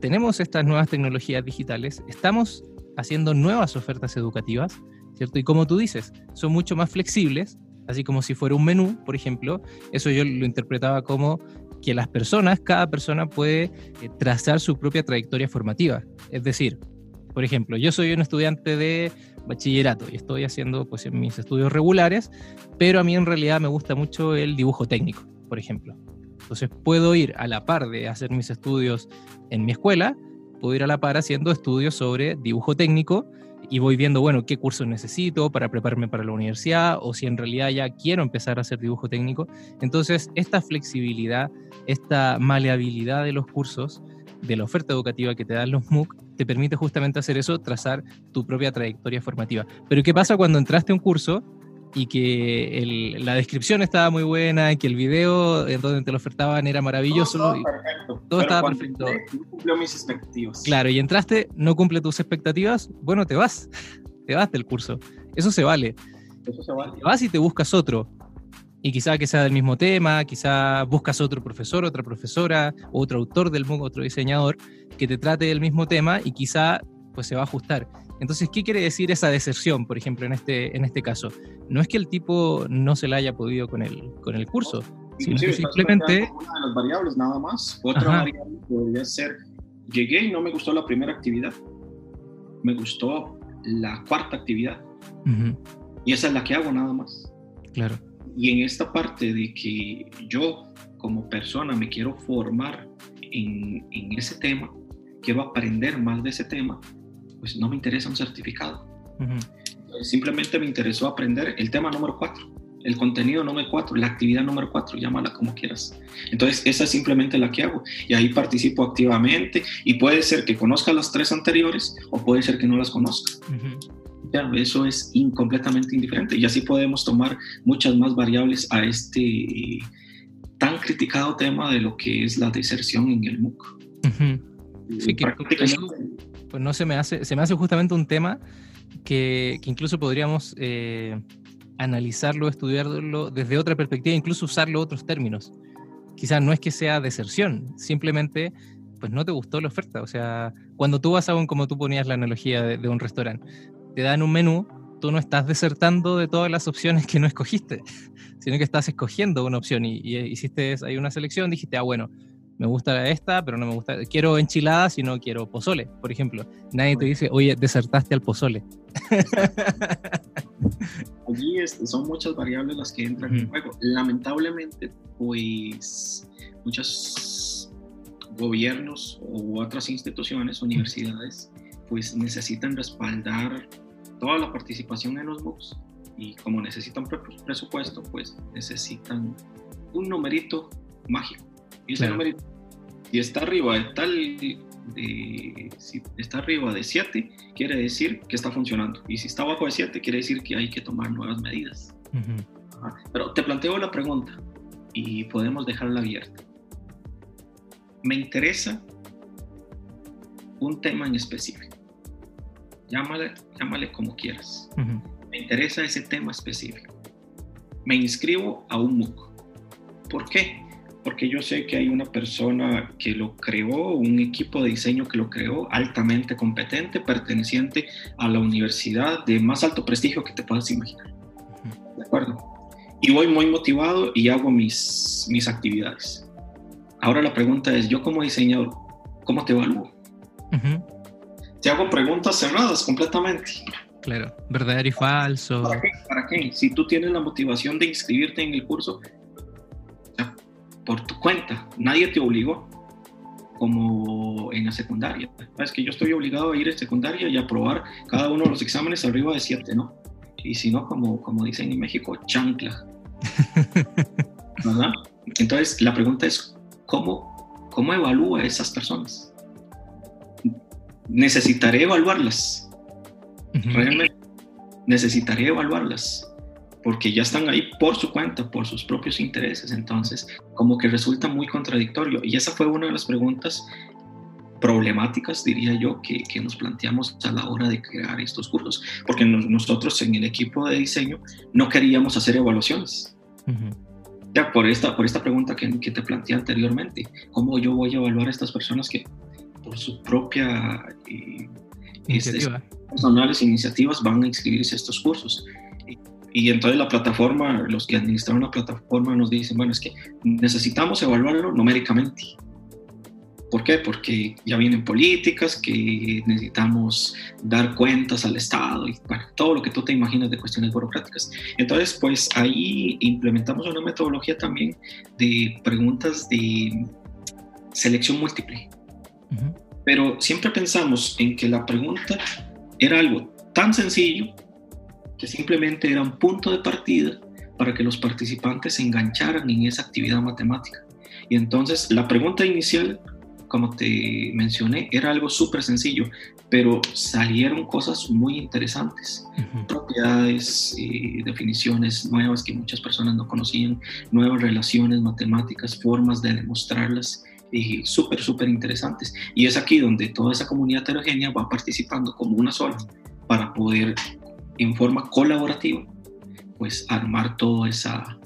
tenemos estas nuevas tecnologías digitales, estamos haciendo nuevas ofertas educativas, ¿cierto? Y como tú dices, son mucho más flexibles, así como si fuera un menú, por ejemplo, eso yo lo interpretaba como que las personas, cada persona puede eh, trazar su propia trayectoria formativa. Es decir, por ejemplo, yo soy un estudiante de bachillerato y estoy haciendo pues mis estudios regulares, pero a mí en realidad me gusta mucho el dibujo técnico, por ejemplo. Entonces puedo ir a la par de hacer mis estudios en mi escuela, puedo ir a la par haciendo estudios sobre dibujo técnico y voy viendo, bueno, qué cursos necesito para prepararme para la universidad o si en realidad ya quiero empezar a hacer dibujo técnico. Entonces, esta flexibilidad, esta maleabilidad de los cursos, de la oferta educativa que te dan los MOOC, te permite justamente hacer eso, trazar tu propia trayectoria formativa. Pero ¿qué pasa cuando entraste a un curso y que la descripción estaba muy buena, y que el video en donde te lo ofertaban era maravilloso?
Todo, perfecto.
todo estaba perfecto.
no cumplió mis expectativas.
Claro, y entraste, no cumple tus expectativas, bueno, te vas, te vas del curso. Eso se vale.
Eso se vale.
Te vas y te buscas otro y quizá que sea del mismo tema, quizá buscas otro profesor, otra profesora, otro autor del MOOC, otro diseñador que te trate del mismo tema y quizá pues se va a ajustar. Entonces, ¿qué quiere decir esa deserción, por ejemplo, en este, en este caso? No es que el tipo no se la haya podido con el, con el curso, sino que simplemente...
Una de las variables nada más. Otra variable podría ser, llegué y no me gustó la primera actividad, me gustó la cuarta actividad. Y esa es la que hago nada más.
Claro.
Y en esta parte de que yo como persona me quiero formar en, en ese tema, quiero aprender más de ese tema, pues no me interesa un certificado. Simplemente me interesó aprender el tema número 4, el contenido número 4, la actividad número 4, llámala como quieras. Entonces, esa es simplemente la que hago. Y ahí participo activamente y puede ser que conozca las tres anteriores o puede ser que no las conozca eso es completamente indiferente y así podemos tomar muchas más variables a este tan criticado tema de lo que es la deserción en el MOOC.
Sí, que pues no se me hace, se me hace justamente un tema que, que incluso podríamos eh, analizarlo, estudiarlo desde otra perspectiva, incluso usarlo otros términos. Quizás no es que sea deserción, simplemente pues no te gustó la oferta. O sea, cuando tú vas a un, como tú ponías la analogía de un restaurante, te dan un menú, tú no estás desertando de todas las opciones que no escogiste, [laughs] sino que estás escogiendo una opción y, hiciste ahí una selección, dijiste, ah, bueno, me gusta esta, pero no me gusta, quiero enchiladas y no quiero pozole, por ejemplo. Nadie te dice, oye, desertaste al pozole. [laughs]
Allí son muchas variables las que entran en juego. Lamentablemente, pues muchos gobiernos u otras instituciones, universidades, pues necesitan respaldar toda la participación en los MOOCs y como necesitan presupuesto, pues necesitan un numerito mágico. Y ese numerito, si está arriba de tal, de, si está arriba de 7, quiere decir que está funcionando. Y si está abajo de 7, quiere decir que hay que tomar nuevas medidas. Pero te planteo la pregunta y podemos dejarla abierta. Me interesa un tema en específico. Llámale, llámale como quieras. Me interesa ese tema específico. Me inscribo a un MOOC. ¿Por qué? Porque yo sé que hay una persona que lo creó, un equipo de diseño que lo creó, altamente competente, perteneciente a la universidad de más alto prestigio que te puedas imaginar. ¿De acuerdo? Y voy muy motivado y hago mis, mis actividades. Ahora la pregunta es, yo como diseñador, ¿cómo te evalúo? Te hago preguntas cerradas completamente.
Claro, verdadero y falso.
¿Para qué? ¿Para qué? Si tú tienes la motivación de inscribirte en el curso, por tu cuenta, nadie te obligó, como en la secundaria. Es que yo estoy obligado a ir a secundaria y aprobar cada uno de los exámenes arriba de 7, ¿no? Y si no, como, como dicen en México, chancla. [laughs] ¿Verdad? Entonces, la pregunta es, ¿cómo, cómo evalúa a esas personas? Necesitaré evaluarlas. Realmente necesitaré evaluarlas porque ya están ahí por su cuenta, por sus propios intereses. Entonces, como que resulta muy contradictorio. Y esa fue una de las preguntas problemáticas, diría yo, que, que nos planteamos a la hora de crear estos cursos, porque nosotros en el equipo de diseño no queríamos hacer evaluaciones. Ya por esta, por esta pregunta que, que te planteé anteriormente, ¿cómo yo voy a evaluar a estas personas que por su propia eh, este, Iniciativa. personales iniciativas van a inscribirse a estos cursos. Y, entonces la plataforma, los que administran la plataforma nos dicen, bueno, es que necesitamos evaluarlo numéricamente. ¿Por qué? Porque ya vienen políticas que necesitamos dar cuentas al Estado y bueno, todo lo que tú te imaginas de cuestiones burocráticas. Entonces, pues ahí implementamos una metodología también de preguntas de selección múltiple. Pero siempre pensamos en que la pregunta era algo tan sencillo que simplemente era un punto de partida para que los participantes se engancharan en esa actividad matemática. Y entonces la pregunta inicial, como te mencioné, era algo súper sencillo, pero salieron cosas muy interesantes, propiedades, y definiciones nuevas que muchas personas no conocían, nuevas relaciones matemáticas, formas de demostrarlas y súper, súper interesantes. Y es aquí donde toda esa comunidad heterogénea va participando como una sola para poder, en forma colaborativa, pues armar toda esa,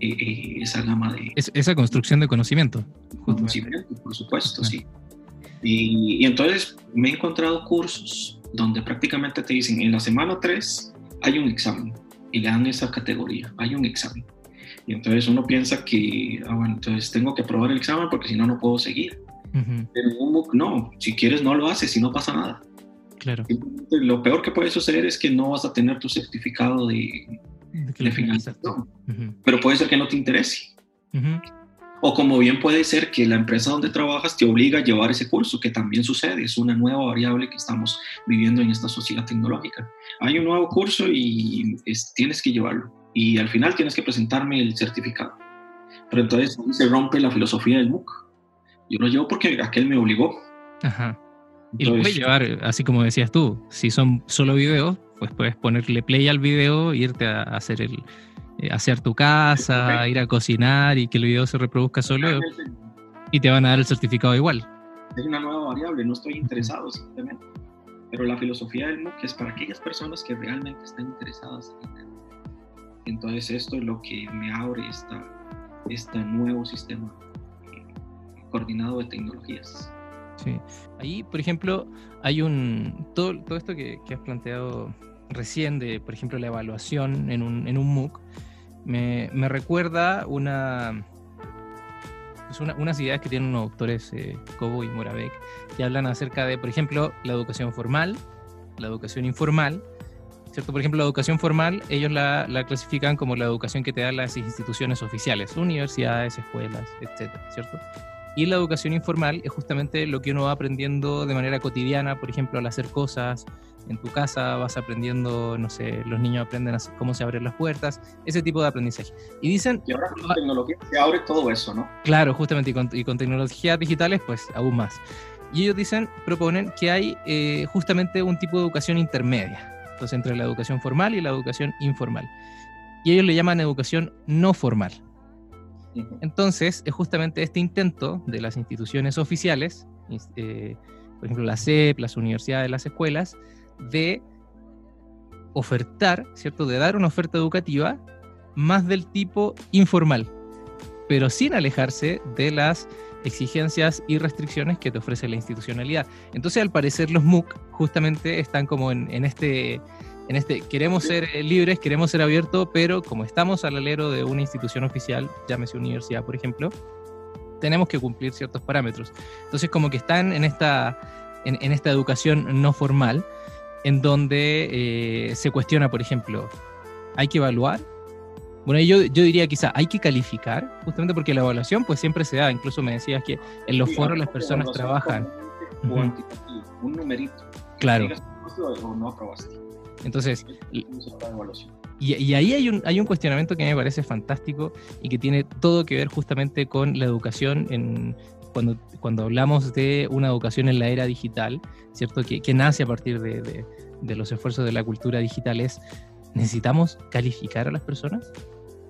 eh, eh, esa gama de...
esa construcción de conocimiento.
Conocimiento, por supuesto, sí. Y, y, entonces me he encontrado cursos donde prácticamente te dicen, en la semana 3 hay un examen y le dan esa categoría, hay un examen. Y entonces uno piensa que, ah, bueno, entonces tengo que aprobar el examen porque si no, no puedo seguir. Pero en un MOOC no, si quieres no lo haces y no pasa nada.
Claro.
Lo peor que puede suceder es que no vas a tener tu certificado de, de, financiación, pero puede ser que no te interese. O como bien puede ser que la empresa donde trabajas te obliga a llevar ese curso, que también sucede, es una nueva variable que estamos viviendo en esta sociedad tecnológica. Hay un nuevo curso y tienes que llevarlo y al final tienes que presentarme el certificado. Pero entonces se rompe la filosofía del MOOC. Yo lo llevo porque aquel me obligó.
Ajá. Y lo puedes llevar, así como decías tú, si son solo videos, pues puedes ponerle play al video, irte a hacer el eh, hacer tu casa, ir a cocinar y que el video se reproduzca solo y te van a dar el certificado igual.
Es una nueva variable, no estoy interesado simplemente. Pero la filosofía del MOOC es para aquellas personas que realmente están interesadas en entonces esto es lo que me abre esta, este nuevo sistema coordinado de tecnologías.
Sí. Ahí, por ejemplo, hay un... Todo, todo esto que, has planteado recién de, por ejemplo, la evaluación en un, en un MOOC, me, me recuerda una, pues una, unas ideas que tienen unos autores, eh, Cobo y Moravec, que hablan acerca de, por ejemplo, la educación formal, la educación informal ¿cierto? Por ejemplo, la educación formal, ellos la, clasifican como la educación que te dan las instituciones oficiales, universidades, escuelas, etcétera, ¿cierto? Y la educación informal es justamente lo que uno va aprendiendo de manera cotidiana, por ejemplo, al hacer cosas. En tu casa vas aprendiendo, no sé, los niños aprenden a cómo se abren las puertas, ese tipo de aprendizaje. Y dicen...
Y ahora con la tecnología se abre todo eso, ¿no?
Claro, justamente, y con, y con tecnologías digitales, pues aún más. Y ellos dicen, proponen que hay eh, justamente un tipo de educación intermedia, entre la educación formal y la educación informal. Y ellos le llaman educación no formal. Entonces, es justamente este intento de las instituciones oficiales, eh, por ejemplo, la CEP, las universidades, las escuelas, de ofertar, ¿cierto? De dar una oferta educativa más del tipo informal, pero sin alejarse de las exigencias y restricciones que te ofrece la institucionalidad. Entonces, al parecer, los MOOC justamente están como en, este, en este, queremos ser eh, libres, queremos ser abiertos, pero como estamos al alero de una institución oficial, llámese universidad, por ejemplo, tenemos que cumplir ciertos parámetros. Entonces, como que están en esta, en, esta educación no formal, en donde eh, se cuestiona, por ejemplo, ¿hay que evaluar? Bueno, yo, yo diría quizá hay que calificar, justamente porque la evaluación pues siempre se da, incluso me decías que en los foros las personas trabajan.
Un numerito.
Claro.
O no aprobaste.
Entonces, y, y, ahí hay un, hay un cuestionamiento que me parece fantástico y que tiene todo que ver justamente con la educación en, cuando, cuando hablamos de una educación en la era digital, ¿cierto? Que, que nace a partir de, de, de, los esfuerzos de la cultura digital, es, ¿necesitamos calificar a las personas?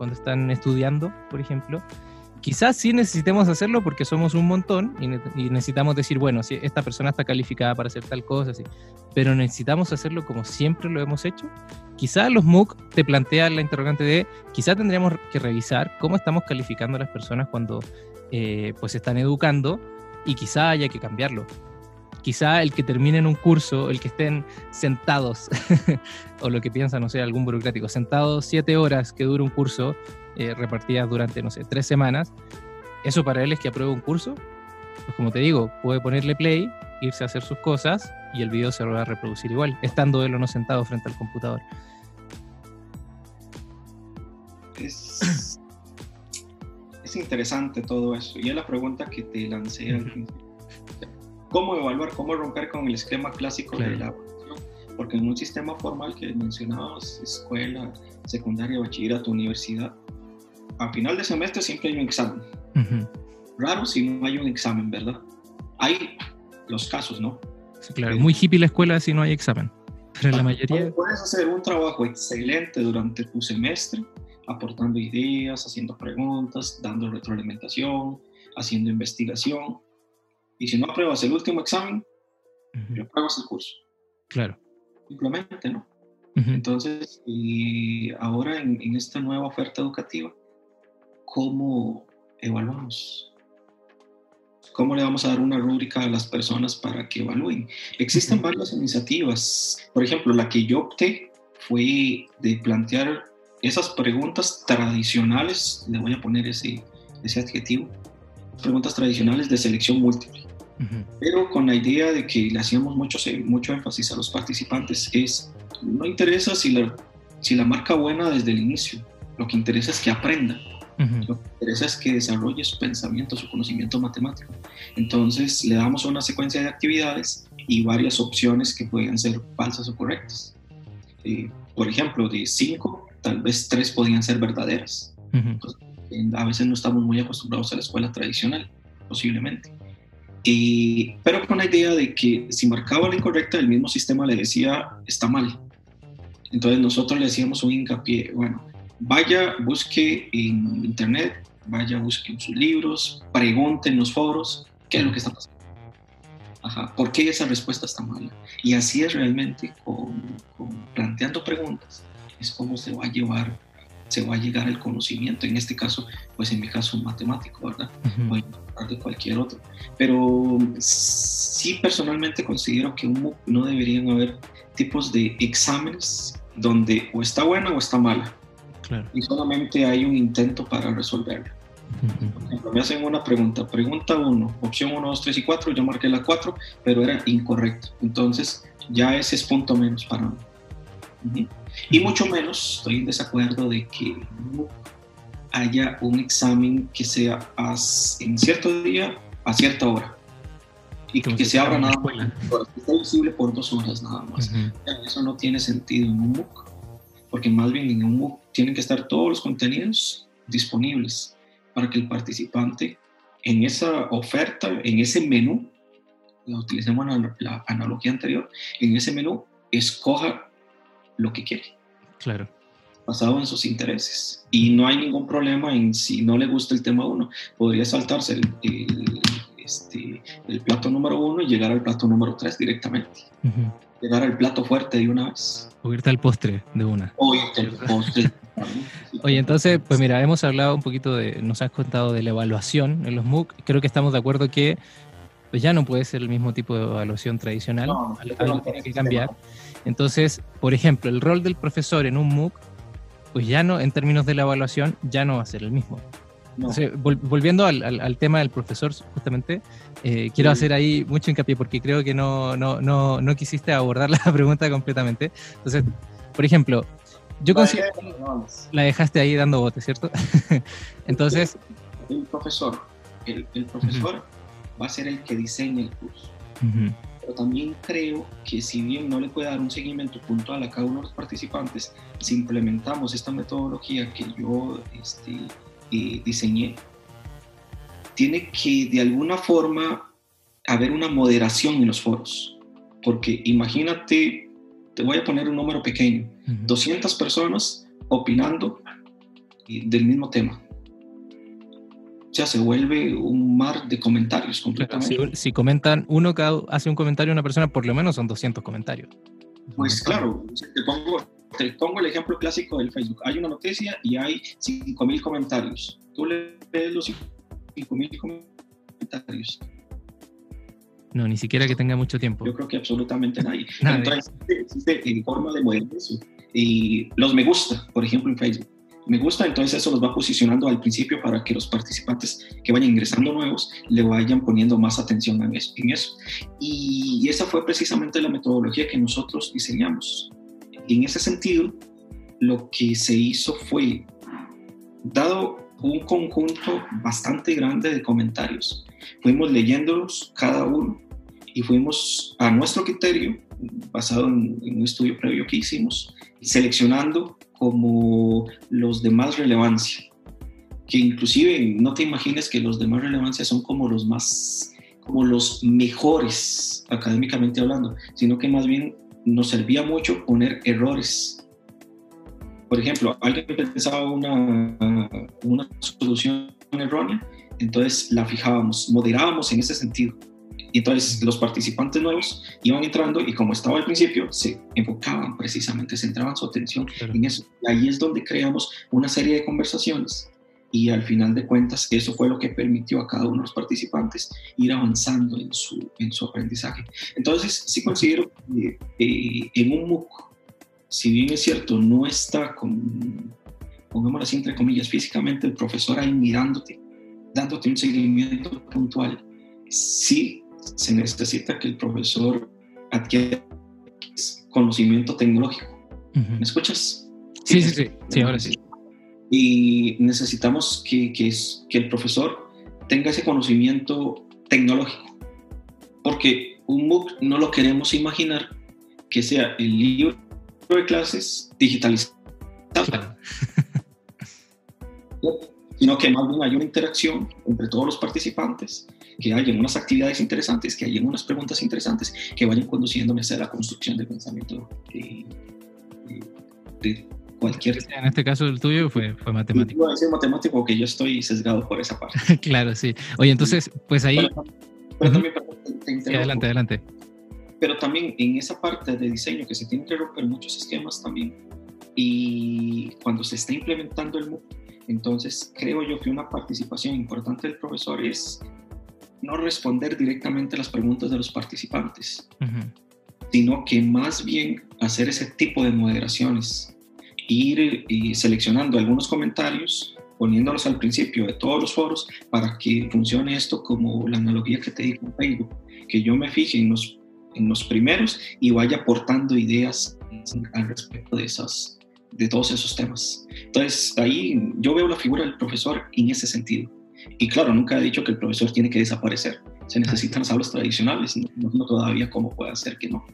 Cuando están estudiando, por ejemplo. Quizás sí necesitemos hacerlo porque somos un montón y, necesitamos decir, bueno, si esta persona está calificada para hacer tal cosa, sí, pero necesitamos hacerlo como siempre lo hemos hecho. Quizás los MOOC te plantean la interrogante de, quizás tendríamos que revisar cómo estamos calificando a las personas cuando eh, pues están educando y quizá haya que cambiarlo quizá el que terminen un curso, el que estén sentados, [laughs] o lo que piensa, no sé, algún burocrático, sentados siete horas que dura un curso, eh, repartidas durante, no sé, tres semanas, eso para él es que apruebe un curso. Pues como te digo, puede ponerle play, irse a hacer sus cosas y el video se lo va a reproducir igual, estando él o no sentado frente al computador.
Es, es interesante todo eso. Y es la pregunta que te lancé al principio cómo evaluar, cómo romper con el esquema clásico de la evaluación, porque en un sistema formal que mencionabas, escuela, secundaria, bachillerato, universidad, a final de semestre siempre hay un examen. Raro si no hay un examen, ¿verdad? Hay los casos, ¿no?
Claro, muy hippie la escuela si no hay examen. Pero la mayoría...
Puedes hacer un trabajo excelente durante tu semestre, aportando ideas, haciendo preguntas, dando retroalimentación, haciendo investigación, y si no apruebas el último examen, uh apruebas el curso.
Claro.
Simplemente, ¿no? Entonces, y ahora en, en, esta nueva oferta educativa, ¿cómo evaluamos? ¿Cómo le vamos a dar una rúbrica a las personas para que evalúen? Existen varias iniciativas. Por ejemplo, la que yo opté fue de plantear esas preguntas tradicionales, le voy a poner ese, ese adjetivo, preguntas tradicionales de selección múltiple pero con la idea de que le hacíamos mucho, mucho énfasis a los participantes es, no interesa si la, si la marca buena desde el inicio, lo que interesa es que aprenda, lo que interesa es que desarrolle su pensamiento, su conocimiento matemático. Entonces le damos una secuencia de actividades y varias opciones que pueden ser falsas o correctas. Eh, por ejemplo, de cinco, tal vez tres podían ser verdaderas. a veces no estamos muy acostumbrados a la escuela tradicional, posiblemente pero con la idea de que si marcaba la incorrecta, el mismo sistema le decía, está mal. Entonces nosotros le decíamos un hincapié, bueno, vaya, busque en internet, vaya, busque en sus libros, pregunte en los foros, ¿qué es lo que está pasando? Ajá, ¿por qué esa respuesta está mala? Y así es realmente, con, planteando preguntas, es como se va a llevar se va a llegar al conocimiento, en este caso, pues en mi caso matemático, ¿verdad? Uh de cualquier otro. Pero sí personalmente considero que no deberían haber tipos de exámenes donde o está buena o está mala. Claro. Y solamente hay un intento para resolverlo. Por ejemplo, me hacen una pregunta, pregunta 1, opción 1, 2, 3 y 4, yo marqué la 4, pero era incorrecto. Entonces, ya ese es punto menos para mí. Y mucho menos estoy en desacuerdo de que haya un examen que sea en cierto día a cierta hora. Y que, se abra nada más, que esté visible por dos horas nada más. Eso no tiene sentido en un MOOC, porque más bien en un MOOC tienen que estar todos los contenidos disponibles para que el participante en esa oferta, en ese menú, la utilicemos la analogía anterior, en ese menú escoja lo que quiere.
Claro.
Basado en sus intereses. Y no hay ningún problema en si no le gusta el tema uno. Podría saltarse el, este, el plato número uno y llegar al plato número tres directamente. Llegar al plato fuerte de una vez.
O irte al postre de una.
O irte al postre. [laughs]
Oye, entonces, pues mira, hemos hablado un poquito de, nos has contado de la evaluación en los MOOC. Creo que estamos de acuerdo que pues ya no puede ser el mismo tipo de evaluación tradicional, algo tiene que cambiar. Entonces, por ejemplo, el rol del profesor en un MOOC, pues ya no, en términos de la evaluación, ya no va a ser el mismo. volviendo al, tema del profesor, justamente, eh, quiero hacer ahí mucho hincapié porque creo que no, no, no, no quisiste abordar [laughs] la pregunta completamente. Entonces, por ejemplo, yo considero... La dejaste ahí dando bote, ¿cierto? [laughs] Entonces...
El profesor, el, profesor va a ser el que diseña el curso. Pero también creo que si bien no le puede dar un seguimiento puntual a cada uno de los participantes, si implementamos esta metodología que yo este, eh, diseñé, tiene que de alguna forma haber una moderación en los foros. Porque imagínate, te voy a poner un número pequeño, 200 personas opinando eh, del mismo tema sea, se vuelve un mar de comentarios completamente.
Si, comentan, uno cada, hace un comentario una persona, por lo menos son 200 comentarios.
Pues claro, te pongo, te pongo el ejemplo clásico del Facebook. Hay una noticia y hay 5.000 comentarios. Tú lees los 5.000 comentarios.
No, ni siquiera que tenga mucho tiempo.
Yo creo que absolutamente nadie. Entonces, existe, en forma de modelar eso. Y los me gusta, por ejemplo, en Facebook me gusta, entonces eso los va posicionando al principio para que los participantes que vayan ingresando nuevos le vayan poniendo más atención en eso. En eso. Y esa fue precisamente la metodología que nosotros diseñamos. En ese sentido, lo que se hizo fue, dado un conjunto bastante grande de comentarios, fuimos leyéndolos cada uno y fuimos a nuestro criterio, basado en, en un estudio previo que hicimos, seleccionando como los de más relevancia, que inclusive no te imagines que los de más relevancia son como los más, como los mejores académicamente hablando, sino que más bien nos servía mucho poner errores. Por ejemplo, alguien pensaba una, una solución errónea, entonces la fijábamos, moderábamos en ese sentido y entonces los participantes nuevos iban entrando y como estaba al principio, se enfocaban precisamente, centraban su atención en eso. Y ahí es donde creamos una serie de conversaciones y al final de cuentas eso fue lo que permitió a cada uno de los participantes ir avanzando en su, en su aprendizaje. Entonces sí considero que eh, en un MOOC, si bien es cierto, no está con, pongámoslo así entre comillas, físicamente el profesor ahí mirándote, dándote un seguimiento puntual, sí se necesita que el profesor adquiera conocimiento tecnológico. ¿Me escuchas?
Sí, sí, sí, sí, ahora sí.
Y necesitamos que, que, es, que el profesor tenga ese conocimiento tecnológico, porque un MOOC no lo queremos imaginar que sea el libro de clases digitalizado, sino que más bien hay una interacción entre todos los participantes que haya unas actividades interesantes, que haya unas preguntas interesantes que vayan conduciéndome hacia la construcción del pensamiento de, de, cualquier...
En este caso el tuyo fue, fue matemático.
Yo matemático porque yo estoy sesgado por esa parte. [laughs]
claro, sí. Oye, entonces, pues ahí...
Pero, también,
adelante, adelante.
Pero también en esa parte de diseño que se tienen que romper muchos esquemas también. Y cuando se está implementando el MOOC, entonces creo yo que una participación importante del profesor es no responder directamente a las preguntas de los participantes, sino que más bien hacer ese tipo de moderaciones, ir eh, seleccionando algunos comentarios, poniéndolos al principio de todos los foros para que funcione esto como la analogía que te di con Facebook, que yo me fije en los, en los primeros y vaya aportando ideas al respecto de, esas, de todos esos temas. Entonces, ahí yo veo la figura del profesor en ese sentido Y claro, nunca he dicho que el profesor tiene que desaparecer. Se necesitan las aulas tradicionales. No, no todavía cómo puede ser que no.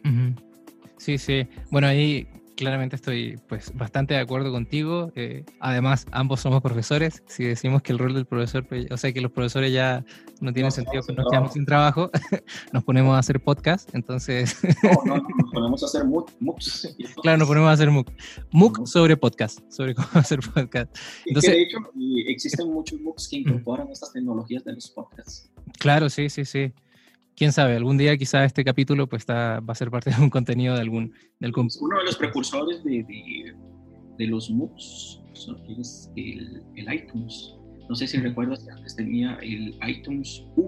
Sí, sí. Bueno, ahí claramente estoy pues bastante de acuerdo contigo. Eh, además, ambos somos profesores. Si decimos que el rol del profesor, pues, o sea, que los profesores ya no tienen sentido que nos quedamos sin trabajo, [laughs] nos ponemos a hacer podcast. Entonces. [laughs]
no, no, nos ponemos a hacer MOOCs. [laughs]
claro, nos ponemos a hacer MOOC. MOOC sobre podcast, sobre cómo hacer podcast.
Entonces, de hecho, existen muchos MOOCs que incorporan estas tecnologías de los podcasts.
Claro, sí, sí, sí quién sabe, algún día quizá este capítulo pues está, va a ser parte [laughs] de un contenido de algún... Del
Uno de los precursores de, de, los MOOCs es el, el, iTunes. No sé si recuerdas que antes tenía el iTunes U.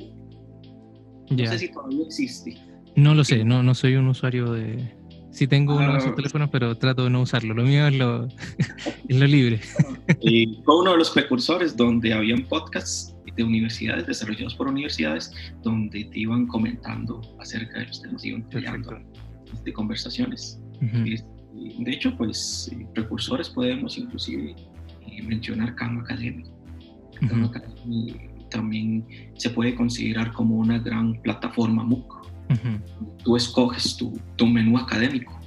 No sé si todavía existe.
No lo sé, no, no soy un usuario de... Sí tengo uno de esos ah. teléfonos, pero trato de no usarlo. Lo mío es lo, [laughs] es lo libre. [laughs]
Y fue uno de los precursores donde habían podcasts de universidades, desarrollados por universidades, donde te iban comentando acerca de los temas, iban creando de conversaciones. de hecho, pues eh, precursores podemos inclusive eh, mencionar Khan Academy. también se puede considerar como una gran plataforma MOOC. Tú escoges tu, tu menú académico.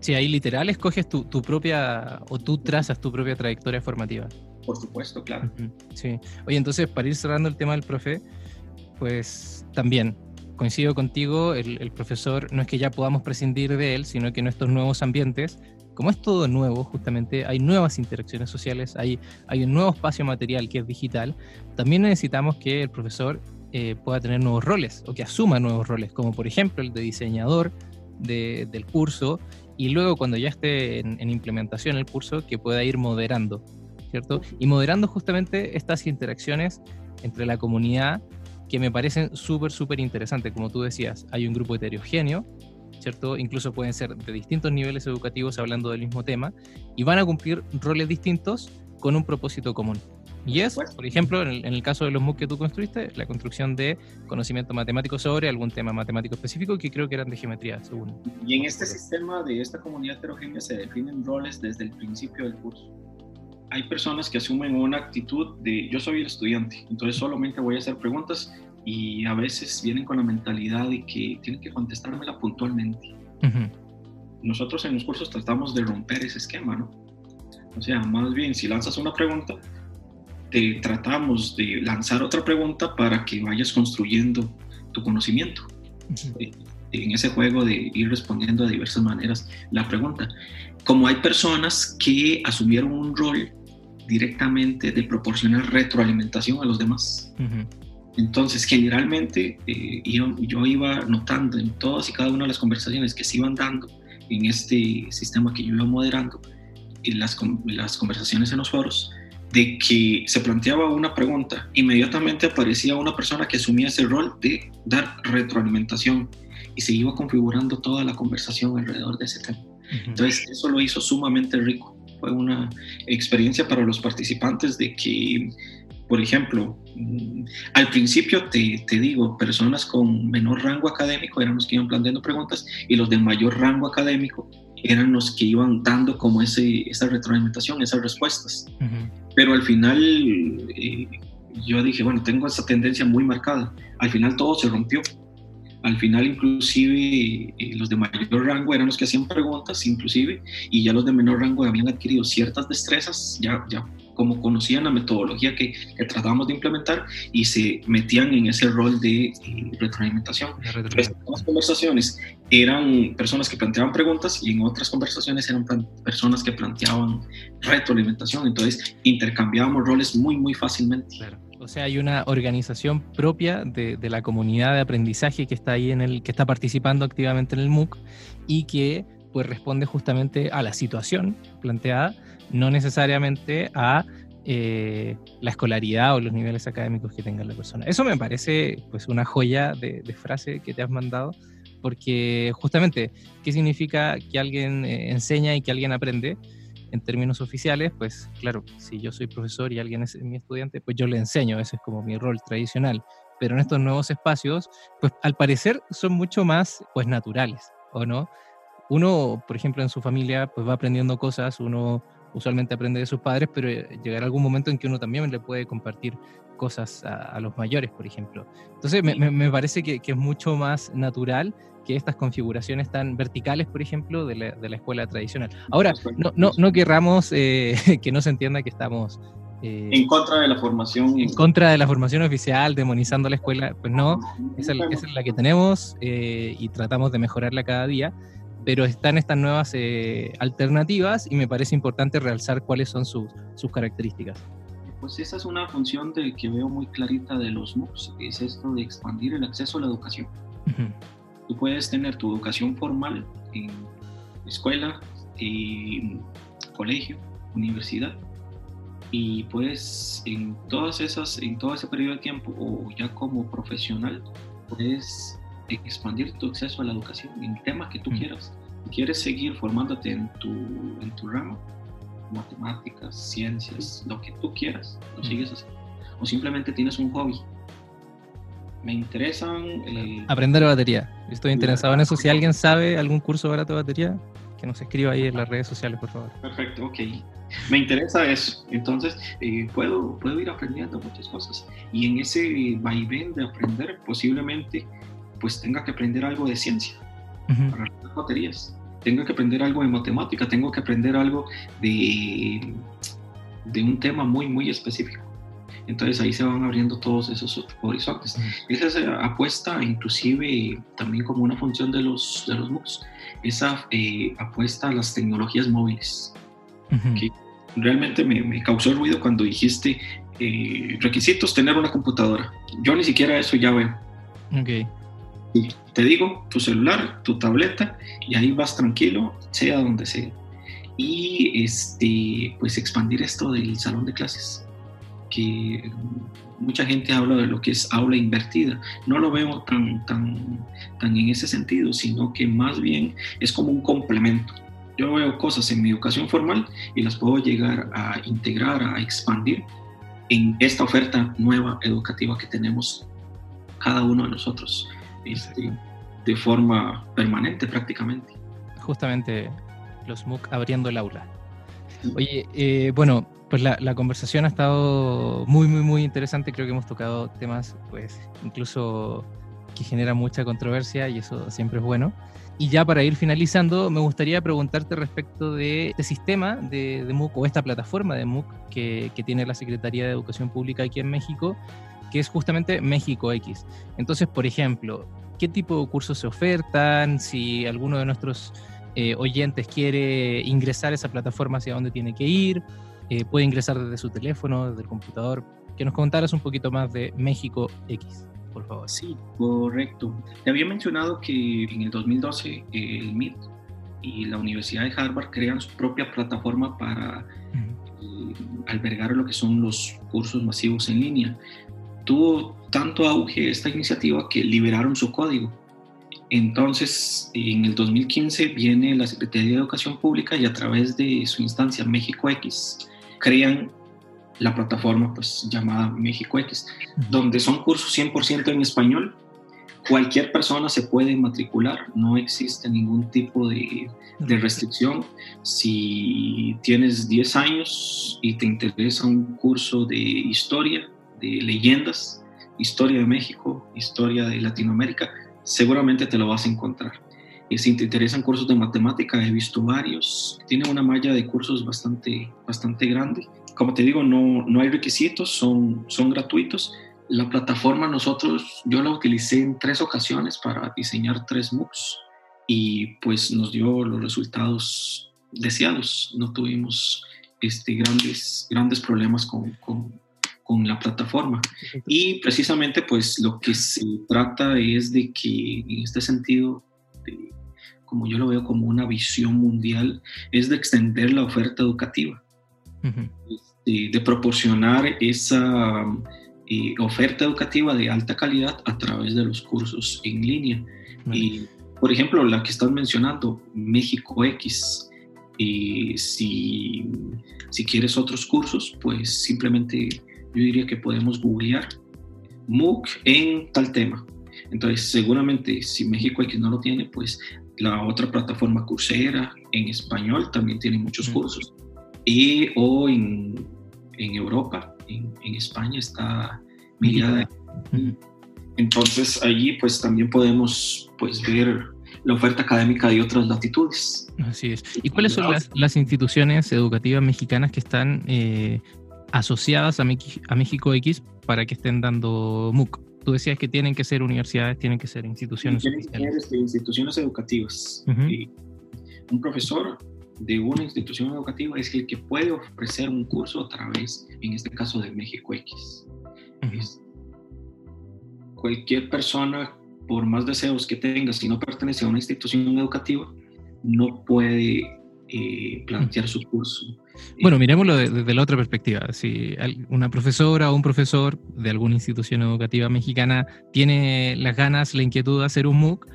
Sí, ahí literal escoges tu, tu, propia, o tú trazas tu propia trayectoria formativa.
Por supuesto, claro.
Sí. Oye, entonces, para ir cerrando el tema del profe, pues también coincido contigo, el, profesor no es que ya podamos prescindir de él, sino que en estos nuevos ambientes, como es todo nuevo, justamente hay nuevas interacciones sociales, hay, hay un nuevo espacio material que es digital, también necesitamos que el profesor eh, pueda tener nuevos roles o que asuma nuevos roles, como por ejemplo el de diseñador del curso y luego cuando ya esté en, en implementación el curso, que pueda ir moderando ¿cierto? Y moderando justamente estas interacciones entre la comunidad que me parecen súper, súper interesantes. Como tú decías, hay un grupo heterogéneo, ¿cierto? Incluso pueden ser de distintos niveles educativos hablando del mismo tema y van a cumplir roles distintos con un propósito común. Y es, por ejemplo, en el, caso de los MOOC que tú construiste, la construcción de conocimiento matemático sobre algún tema matemático específico que creo que eran de geometría, según.
Y en este sistema de esta comunidad heterogénea se definen roles desde el principio del curso hay personas que asumen una actitud de yo soy el estudiante, entonces solamente voy a hacer preguntas y a veces vienen con la mentalidad de que tienen que contestármela puntualmente. Nosotros en los cursos tratamos de romper ese esquema, ¿no? O sea, más bien, si lanzas una pregunta, te tratamos de lanzar otra pregunta para que vayas construyendo tu conocimiento. Eh, en ese juego de ir respondiendo de diversas maneras la pregunta. Como hay personas que asumieron un rol directamente de proporcionar retroalimentación a los demás. Entonces, generalmente eh, yo, iba notando en todas y cada una de las conversaciones que se iban dando en este sistema que yo iba moderando, en las, las conversaciones en los foros, de que se planteaba una pregunta, inmediatamente aparecía una persona que asumía ese rol de dar retroalimentación y se iba configurando toda la conversación alrededor de ese tema. Entonces, eso lo hizo sumamente rico fue una experiencia para los participantes de que, por ejemplo, mm, al principio te, te, digo, personas con menor rango académico eran los que iban planteando preguntas y los de mayor rango académico eran los que iban dando como ese, esa retroalimentación, esas respuestas. Pero al final eh, yo dije, bueno, tengo esa tendencia muy marcada. Al final todo se rompió al final inclusive eh, los de mayor rango eran los que hacían preguntas inclusive y ya los de menor rango habían adquirido ciertas destrezas ya, ya como conocían la metodología que, que tratábamos de implementar y se metían en ese rol de eh, retroalimentación. En las conversaciones eran personas que planteaban preguntas y en otras conversaciones eran personas que planteaban retroalimentación, entonces intercambiábamos roles muy, muy fácilmente.
O sea, hay una organización propia de, la comunidad de aprendizaje que está ahí en el, que está participando activamente en el MOOC y que pues responde justamente a la situación planteada, no necesariamente a eh, la escolaridad o los niveles académicos que tenga la persona. Eso me parece pues una joya de, frase que te has mandado, porque justamente, ¿qué significa que alguien eh, enseña y que alguien aprende? En términos oficiales, pues claro, si yo soy profesor y alguien es mi estudiante, pues yo le enseño, ese es como mi rol tradicional. Pero en estos nuevos espacios, pues al parecer son mucho más pues naturales, ¿o no? Uno, por ejemplo, en su familia, pues va aprendiendo cosas, uno usualmente aprende de sus padres, pero llegará algún momento en que uno también le puede compartir cosas a, los mayores, por ejemplo. Entonces, me, parece que, es mucho más natural que estas configuraciones tan verticales, por ejemplo, de la, escuela tradicional. Ahora, no, no, no querramos eh, [laughs] que no se entienda que estamos...
Eh, en contra de la formación.
En contra de la formación oficial, demonizando la escuela. Pues no, esa, es la que tenemos eh, y tratamos de mejorarla cada día pero están estas nuevas alternativas y me parece importante realzar cuáles son sus, sus características.
Pues esa es una función de, que veo muy clarita de los MOOCs, es esto de expandir el acceso a la educación. Tú puedes tener tu educación formal en escuela, en colegio, universidad, y puedes en todas esas, en todo ese periodo de tiempo, o ya como profesional, puedes expandir tu acceso a la educación en el tema que tú quieras. ¿Quieres seguir formándote en tu, en tu ramo? Matemáticas, ciencias, lo que tú quieras, lo sigues haciendo. O simplemente tienes un hobby. Me interesan...
Eh, Aprender batería. Estoy interesado en eso. Si alguien sabe algún curso barato de batería, que nos escriba ahí en las redes sociales, por favor.
Perfecto, ok. Me interesa eso. Entonces, eh, puedo, puedo ir aprendiendo muchas cosas. Y en ese vaivén de aprender, posiblemente, pues tenga que aprender algo de ciencia para las baterías tengo que aprender algo de matemática, tengo que aprender algo de, de un tema muy, muy específico. Entonces ahí se van abriendo todos esos horizontes. Esa es apuesta, inclusive también como una función de los, de los MOOCs, esa eh, apuesta a las tecnologías móviles, que realmente me, me, causó ruido cuando dijiste eh, requisitos tener una computadora. Yo ni siquiera eso ya veo.
Okay
te digo, tu celular, tu tableta, y ahí vas tranquilo, sea donde sea. Y este, pues expandir esto del salón de clases, que mucha gente habla de lo que es aula invertida. No lo veo tan, tan, tan en ese sentido, sino que más bien es como un complemento. Yo veo cosas en mi educación formal y las puedo llegar a integrar, a expandir en esta oferta nueva educativa que tenemos cada uno de nosotros este, de forma permanente prácticamente.
Justamente los MOOC abriendo el aula. Oye, eh, bueno, pues la, conversación ha estado muy, muy, muy interesante. Creo que hemos tocado temas, pues, incluso que generan mucha controversia y eso siempre es bueno. Y ya para ir finalizando, me gustaría preguntarte respecto de este sistema de, de MOOC o esta plataforma de MOOC que, que, tiene la Secretaría de Educación Pública aquí en México que es justamente México X. Entonces, por ejemplo, ¿qué tipo de cursos se ofertan? Si alguno de nuestros eh, oyentes quiere ingresar a esa plataforma, ¿hacia dónde tiene que ir? Eh, puede ingresar desde su teléfono, desde el computador. Que nos contaras un poquito más de México X, por favor.
Sí, correcto. Te había mencionado que en el 2012 el MIT y la Universidad de Harvard crean su propia plataforma para eh, albergar lo que son los cursos masivos en línea tuvo tanto auge esta iniciativa que liberaron su código. Entonces, en el 2015 viene la Secretaría de Educación Pública y a través de su instancia México X crean la plataforma pues llamada México X, donde son cursos 100% en español. Cualquier persona se puede matricular, no existe ningún tipo de, de restricción. Si tienes 10 años y te interesa un curso de historia, de leyendas, historia de México, historia de Latinoamérica, seguramente te lo vas a encontrar. Y si te interesan cursos de matemática, he visto varios. Tiene una malla de cursos bastante, bastante grande. Como te digo, no, no hay requisitos, son, son gratuitos. La plataforma nosotros, yo la utilicé en tres ocasiones para diseñar tres MOOCs y pues nos dio los resultados deseados. No tuvimos este, grandes, grandes problemas con, con, con la plataforma. Y precisamente pues lo que se trata es de que en este sentido, como yo lo veo como una visión mundial, es de extender la oferta educativa, este, de, proporcionar esa eh, oferta educativa de alta calidad a través de los cursos en línea. Y, por ejemplo, la que estás mencionando, México X, y eh, si, si quieres otros cursos, pues simplemente yo diría que podemos googlear MOOC en tal tema. Entonces, seguramente si México X no lo tiene, pues la otra plataforma Coursera en español también tiene muchos cursos. Y o en, en Europa, en, en, España está Mirada. Entonces allí pues también podemos pues ver la oferta académica de otras latitudes.
Así es. ¿Y cuáles son las, instituciones educativas mexicanas que están eh, asociadas a, a México X para que estén dando MOOC? Tú decías que tienen que ser universidades, tienen que ser instituciones.
Tienen que ser este, instituciones educativas. un profesor de una institución educativa es el que puede ofrecer un curso a través, en este caso, de México X. cualquier persona, por más deseos que tenga, si no pertenece a una institución educativa, no puede eh, plantear su curso.
Bueno, miremoslo desde, la otra perspectiva. Si una profesora o un profesor de alguna institución educativa mexicana tiene las ganas, la inquietud de hacer un MOOC,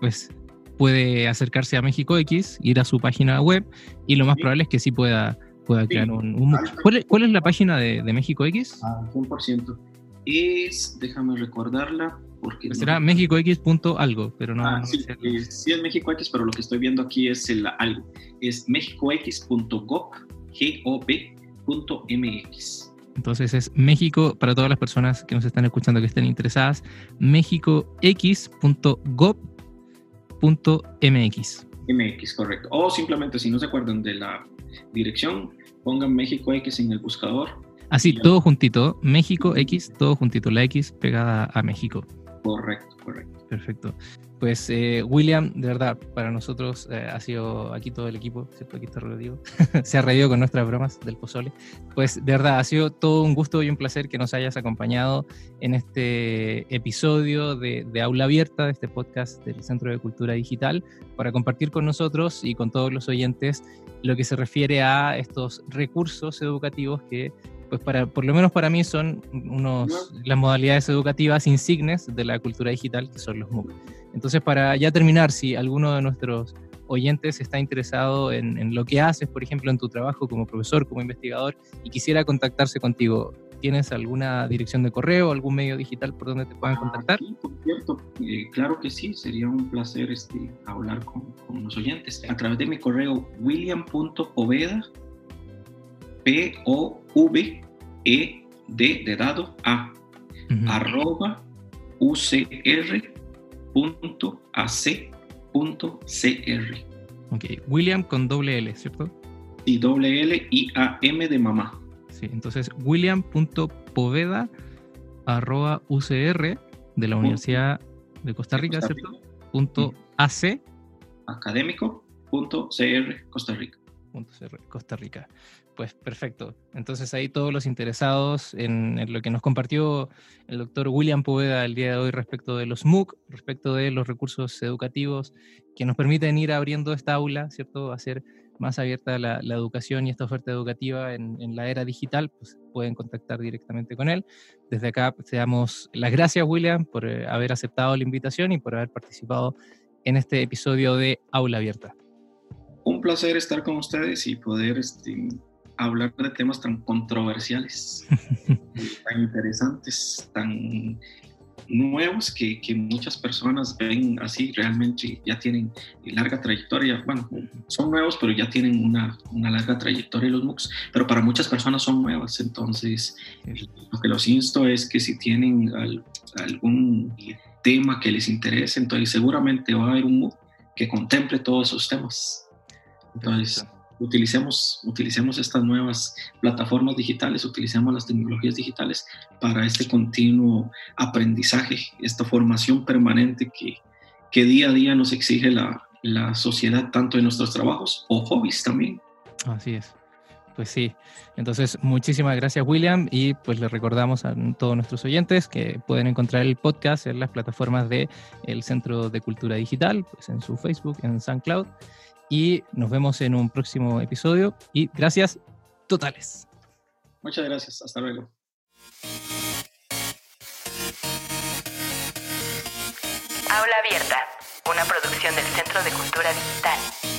pues puede acercarse a México X, ir a su página web y lo más probable es que sí pueda, pueda crear un, MOOC. ¿Cuál es, la página de, México X?
Ah, 100%. Es, déjame recordarla, porque...
Pues será méxicox.algo, pero no...
Ah, sí, es México X, pero lo que estoy viendo aquí es el algo. Es méxicox.gov.mx.
Entonces es México, para todas las personas que nos están escuchando que estén interesadas, méxicox.gov.mx.
MX, correcto. O simplemente si no se acuerdan de la dirección, pongan México X en el buscador.
Así, todo juntito, México X, todo juntito, la X pegada a México.
Correcto, correcto.
Perfecto. Pues eh, William, de verdad, para nosotros eh, ha sido aquí todo el equipo, ¿cierto? Aquí está Rodrigo, [laughs] se ha reído con nuestras bromas del pozole. Pues de verdad, ha sido todo un gusto y un placer que nos hayas acompañado en este episodio de, de Aula Abierta, de este podcast del Centro de Cultura Digital, para compartir con nosotros y con todos los oyentes lo que se refiere a estos recursos educativos que pues para, por lo menos para mí son unos, las modalidades educativas insignes de la cultura digital, que son los MOOC. Entonces, para ya terminar, si alguno de nuestros oyentes está interesado en, lo que haces, por ejemplo, en tu trabajo como profesor, como investigador, y quisiera contactarse contigo, ¿tienes alguna dirección de correo, algún medio digital por donde te puedan contactar?
Sí, por cierto, eh, claro que sí, sería un placer este, hablar con, con los oyentes. A través de mi correo william.poveda P-O-V-E-D de dado A, arroba ucr.ac.cr.
Ok, William con doble L, ¿cierto?
Y doble L y A-M de mamá.
Sí, entonces william.poveda arroba UCR de la Universidad de Costa Rica, ¿cierto? Punto AC.
Académico. Punto CR Costa Rica.
Punto CR Costa Rica. Pues perfecto. Entonces ahí todos los interesados en, lo que nos compartió el doctor William Poveda el día de hoy respecto de los MOOC, respecto de los recursos educativos que nos permiten ir abriendo esta aula, ¿cierto? Hacer más abierta la, educación y esta oferta educativa en, la era digital, pues pueden contactar directamente con él. Desde acá pues, te damos las gracias, William, por eh, haber aceptado la invitación y por haber participado en este episodio de Aula Abierta.
Un placer estar con ustedes y poder este, hablar de temas tan controversiales, [laughs] tan interesantes, tan nuevos que, que, muchas personas ven así, realmente ya tienen larga trayectoria. Bueno, son nuevos, pero ya tienen una, una larga trayectoria los MOOCs, pero para muchas personas son nuevas. Entonces, lo que los insto es que si tienen algún tema que les interese, entonces seguramente va a haber un MOOC que contemple todos esos temas. Entonces, utilicemos, utilicemos estas nuevas plataformas digitales, utilicemos las tecnologías digitales para este continuo aprendizaje, esta formación permanente que, que día a día nos exige la, la sociedad, tanto en nuestros trabajos o hobbies también.
Así es. Pues sí, entonces muchísimas gracias William y pues le recordamos a todos nuestros oyentes que pueden encontrar el podcast en las plataformas el Centro de Cultura Digital, pues en su Facebook, en SoundCloud y nos vemos en un próximo episodio y gracias totales.
Muchas gracias, hasta luego.
Aula Abierta, una producción del Centro de Cultura Digital.